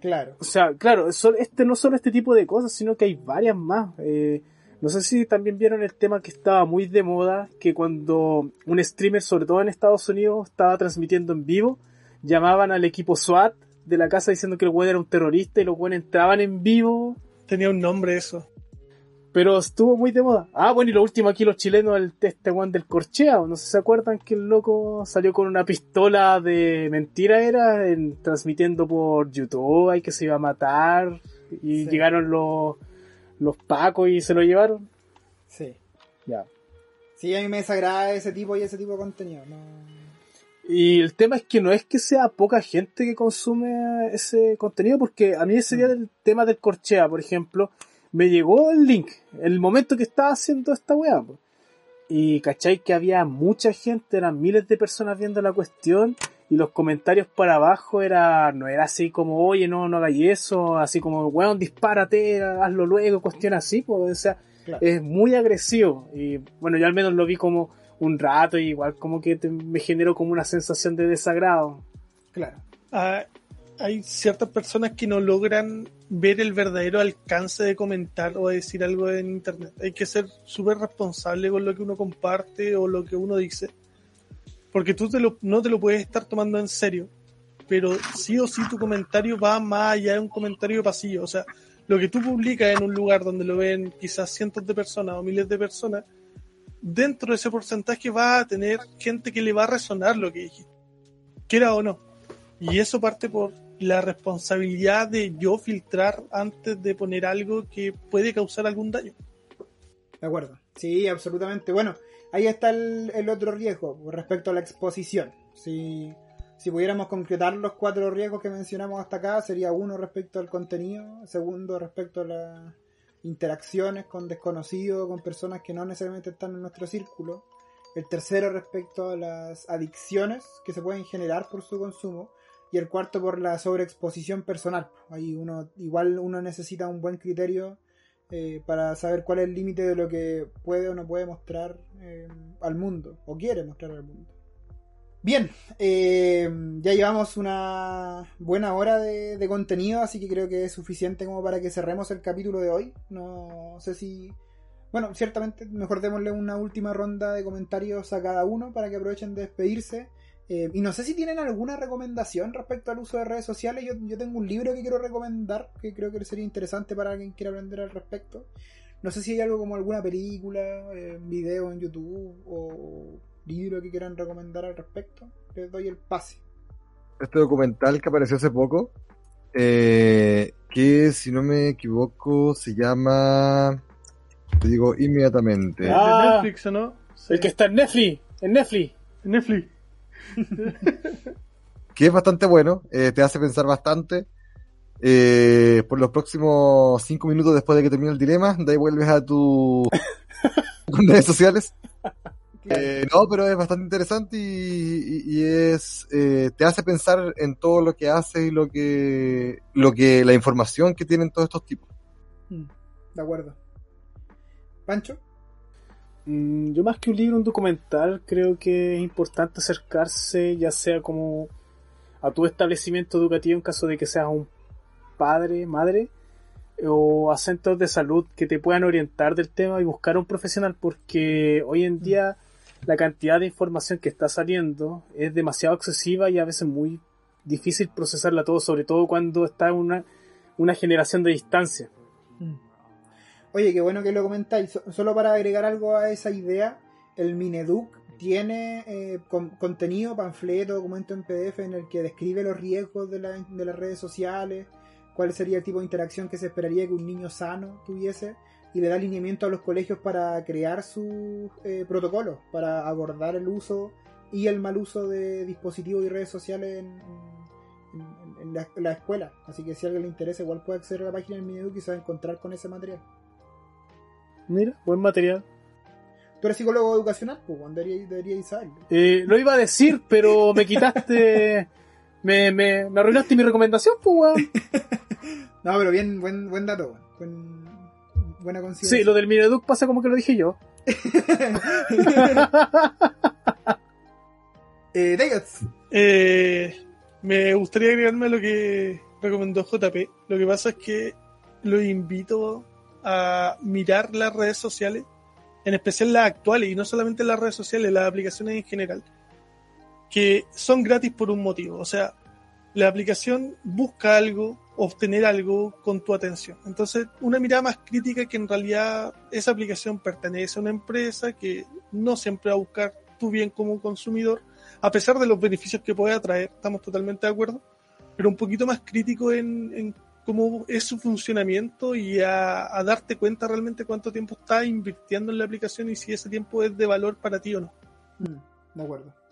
Claro. o sea, claro, este no solo este tipo de cosas, sino que hay varias más. Eh, no sé si también vieron el tema que estaba muy de moda, que cuando un streamer, sobre todo en Estados Unidos, estaba transmitiendo en vivo, llamaban al equipo SWAT de la casa diciendo que el weón era un terrorista y los weones entraban en vivo Tenía un nombre eso. pero estuvo muy de moda. Ah, bueno, y lo último aquí los chilenos, el este one del corchea. No sé si se acuerdan que el loco salió con una pistola de mentira, era, en- transmitiendo por YouTube, y que se iba a matar. Y Sí. llegaron los, los pacos y se lo llevaron. Sí. Ya. Sí, a mí me desagrada ese tipo y ese tipo de contenido. No... Y el tema es que no es que sea poca gente que consume ese contenido, porque a mí ese día del tema del corchea, por ejemplo, me llegó el link, el momento que estaba haciendo esta weá. po. Y cachai que había mucha gente, eran miles de personas viendo la cuestión, y los comentarios para abajo era, no era así como, oye, no, no hagáis eso, así como, weón, dispárate, hazlo luego, cuestión así, pues, o sea, Claro. es muy agresivo. Y bueno, yo al menos lo vi como un rato, y igual como que te- me generó como una sensación de desagrado. Claro. Ah, hay ciertas personas que no logran ver el verdadero alcance de comentar o de decir algo en internet. Hay que ser súper responsable con lo que uno comparte o lo que uno dice. Porque tú te lo- no te lo puedes estar tomando en serio. Pero sí o sí tu comentario va más allá de un comentario de pasillo. O sea, lo que tú publicas en un lugar donde lo ven quizás cientos de personas o miles de personas, dentro de ese porcentaje va a tener gente que le va a resonar lo que dijiste. Quiera o no. Y eso parte por la responsabilidad de yo filtrar antes de poner algo que puede causar algún daño. De acuerdo. Sí, absolutamente. Bueno, ahí está el, otro riesgo respecto a la exposición. Si, si pudiéramos concretar los cuatro riesgos que mencionamos hasta acá, sería uno respecto al contenido, segundo respecto a las interacciones con desconocidos, con personas que no necesariamente están en nuestro círculo, el tercero respecto a las adicciones que se pueden generar por su consumo, y el cuarto por la sobreexposición personal. Ahí uno, igual uno necesita un buen criterio eh, para saber cuál es el límite de lo que puede o no puede mostrar eh, al mundo, o quiere mostrar al mundo. Bien, eh, ya llevamos una buena hora de, contenido, así que creo que es suficiente como para que cerremos el capítulo de hoy. No sé si... Bueno, ciertamente mejor démosle una última ronda de comentarios a cada uno para que aprovechen de despedirse. Eh, y no sé si tienen alguna recomendación respecto al uso de redes sociales. Yo, yo tengo un libro que quiero recomendar que creo que sería interesante para que quiera aprender al respecto. No sé si hay algo como alguna película, eh, video en YouTube o libro que quieran recomendar al respecto, les doy el pase. Este documental que apareció hace poco, eh, que si no me equivoco se llama, te digo inmediatamente, Ah. ¿De Netflix o no? El que está en Netflix. En Netflix. Netflix. [laughs] que es bastante bueno, eh, te hace pensar bastante. Eh, por los próximos cinco minutos después de que termine el dilema, de ahí vuelves a tu tus [laughs] [laughs] redes sociales. Eh, no, pero es bastante interesante y, y- y es eh, te hace pensar en todo lo que hace y lo que lo que la información que tienen todos estos tipos. Mm, De acuerdo. Pancho, Mm, Yo más que un libro, un documental, creo que es importante acercarse ya sea como a tu establecimiento educativo en caso de que seas un padre, madre, o a centros de salud que te puedan orientar del tema y buscar a un profesional porque hoy en día la cantidad de información que está saliendo es demasiado excesiva y a veces muy difícil procesarla todo, sobre todo cuando está una, una generación de distancia. Oye, qué bueno que lo comentáis. So- solo para agregar algo a esa idea, el Mineduc tiene eh, con- contenido, panfleto, documento en PDF en el que describe los riesgos de, la- de las redes sociales, cuál sería el tipo de interacción que se esperaría que un niño sano tuviese y le da alineamiento a los colegios para crear sus eh, protocolos, para abordar el uso y el mal uso de dispositivos y redes sociales en, en- en la, en la escuela. Así que si a alguien le interesa, igual puede acceder a la página del Mineduc y se va a encontrar con ese material. Mira, buen material. Tú eres psicólogo educacional, pues Juan, deberíais deberíais saberlo. Eh, lo iba a decir, pero me quitaste. [laughs] Me, me, me arruinaste mi recomendación, pues, weón. [laughs] No, pero bien, buen, buen dato, Juan. Buen- buena consideración. Sí, lo del Mineduc pasa como que lo dije yo. [laughs] eh. Eh, me gustaría agregarme a lo que recomendó JP. Lo que pasa es que los invito a mirar las redes sociales, en especial las actuales, y no solamente las redes sociales, las aplicaciones en general, que son gratis por un motivo. O sea, la aplicación busca algo, obtener algo con tu atención. Entonces, una mirada más crítica que en realidad esa aplicación pertenece a una empresa que no siempre va a buscar tu bien como consumidor, a pesar de los beneficios que puede atraer, estamos totalmente de acuerdo, pero un poquito más crítico en, cómo es su funcionamiento y a, a darte cuenta realmente cuánto tiempo estás invirtiendo en la aplicación y si ese tiempo es de valor para ti o no. Mm, de acuerdo.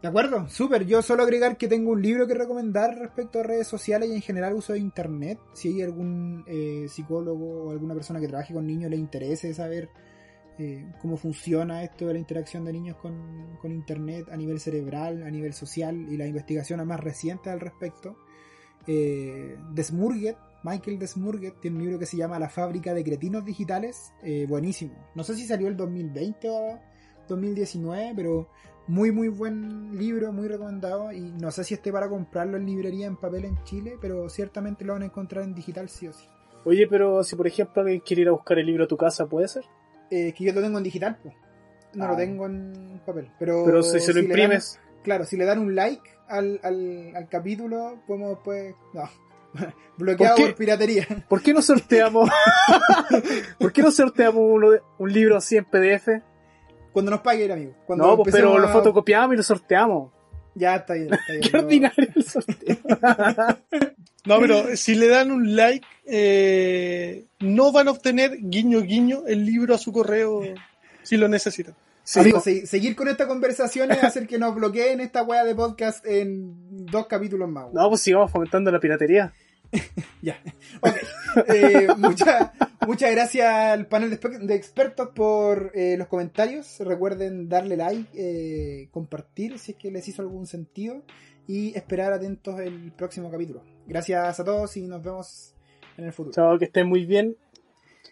De acuerdo, súper. Yo solo agregar que tengo un libro que recomendar respecto a redes sociales y en general uso de internet. Si hay algún eh, psicólogo o alguna persona que trabaje con niños le interese saber eh, cómo funciona esto de la interacción de niños con, con internet a nivel cerebral, a nivel social y la investigación más reciente al respecto. Eh, Desmurget, Michael Desmurget, tiene un libro que se llama La fábrica de cretinos digitales. eh, buenísimo. No sé si salió el 2020 o 2019, pero muy muy buen libro, muy recomendado y no sé si esté para comprarlo en librería en papel en Chile, pero ciertamente lo van a encontrar en digital sí o sí. Oye, pero si por ejemplo alguien quiere ir a buscar el libro a tu casa, ¿puede ser? Eh, que yo lo tengo en digital, pues. No Ah. lo tengo en papel, pero Pero si se lo dan- imprimes. claro, si le dan un like al, al, al capítulo, podemos pues no. [laughs] bloqueado ¿Por por, piratería. ¿Por qué no sorteamos? [laughs] [laughs] ¿Por qué no sorteamos de- un libro así en PDF? Cuando nos paguen, amigo. Cuando No, pues, pero lo fotocopiamos y lo sorteamos. Ya está bien. Está bien [laughs] Qué no- ordinario el sorteo. [laughs] No, pero si le dan un like, eh, no van a obtener guiño guiño el libro a su correo si lo necesitan. Sí, Amigo, se- seguir con esta conversación es hacer que nos bloqueen esta wea de podcast en dos capítulos más. No, pues sigamos fomentando la piratería. [laughs] Ya. Ok. Eh, mucha- muchas gracias al panel de, expertos por eh, los comentarios. Recuerden darle like, eh, compartir si es que les hizo algún sentido y esperar atentos el próximo capítulo. Gracias a todos y nos vemos en el futuro. Chao, que estén muy bien.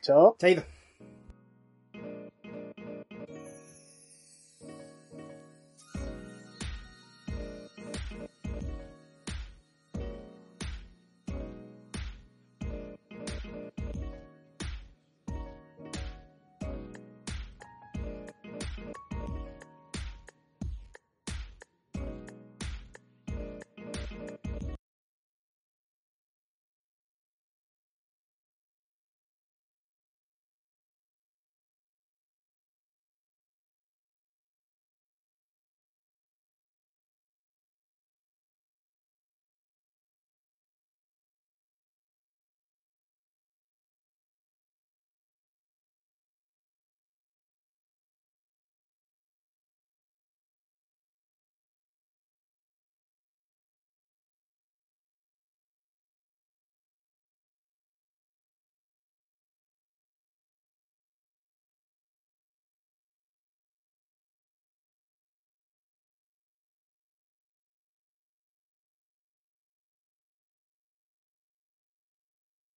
Chao. Chaito.